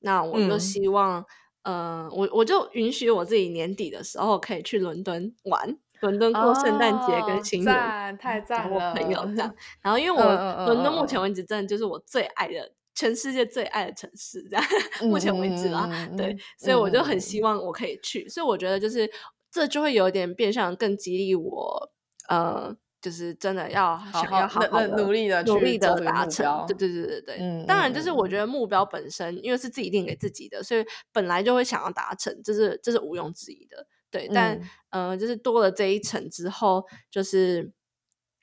那我就希望，嗯，我我就允许我自己年底的时候可以去伦敦玩。伦敦过圣诞节跟新年，太赞了！朋友这样，然后因为我伦敦目前为止真的就是我最爱的，全世界最爱的城市，这样目前为止啦，对，所以我就很希望我可以去，所以我觉得就是这就会有点变相更激励我，呃，就是真的要想要好好努力的努力的达成，对对对对对，嗯，当然就是我觉得目标本身因为是自己定给自己的，所以本来就会想要达成，这是这是毋庸置疑的。对，但呃，就是多了这一层之后，就是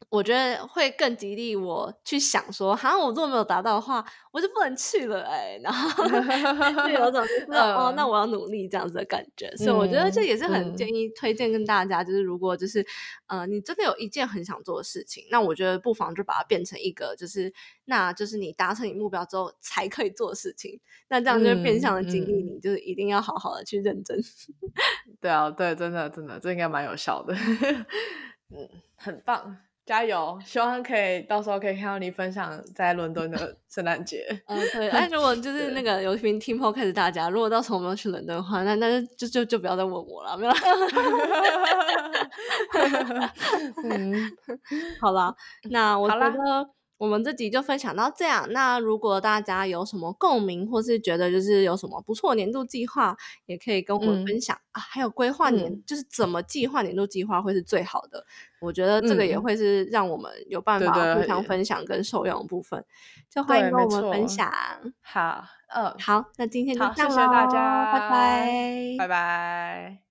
我觉得会更激励我去想说，好像我如果没有达到的话，我就不能去了哎，然后就有种 就是哦，那我要努力这样子的感觉。所以我觉得这也是很建议推荐跟大家，就是如果就是呃，你真的有一件很想做的事情，那我觉得不妨就把它变成一个，就是那就是你达成你目标之后才可以做的事情。那这样就变相的激励你，就是一定要好好的去认真。对啊，对，真的真的，这应该蛮有效的。嗯，很棒。加油！希望可以到时候可以看到你分享在伦敦的 圣诞节。嗯，对。哎，如果 就是那个有一名听 podcast 大家，如果到时候我们要去伦敦的话，那那就就就不要再问我了，没有。嗯，好了，那我觉得。我们这集就分享到这样。那如果大家有什么共鸣，或是觉得就是有什么不错年度计划，也可以跟我们分享啊。还有规划年，就是怎么计划年度计划会是最好的。我觉得这个也会是让我们有办法互相分享跟受用的部分。就欢迎跟我们分享。好，嗯，好，那今天就这样谢谢大家，拜拜，拜拜。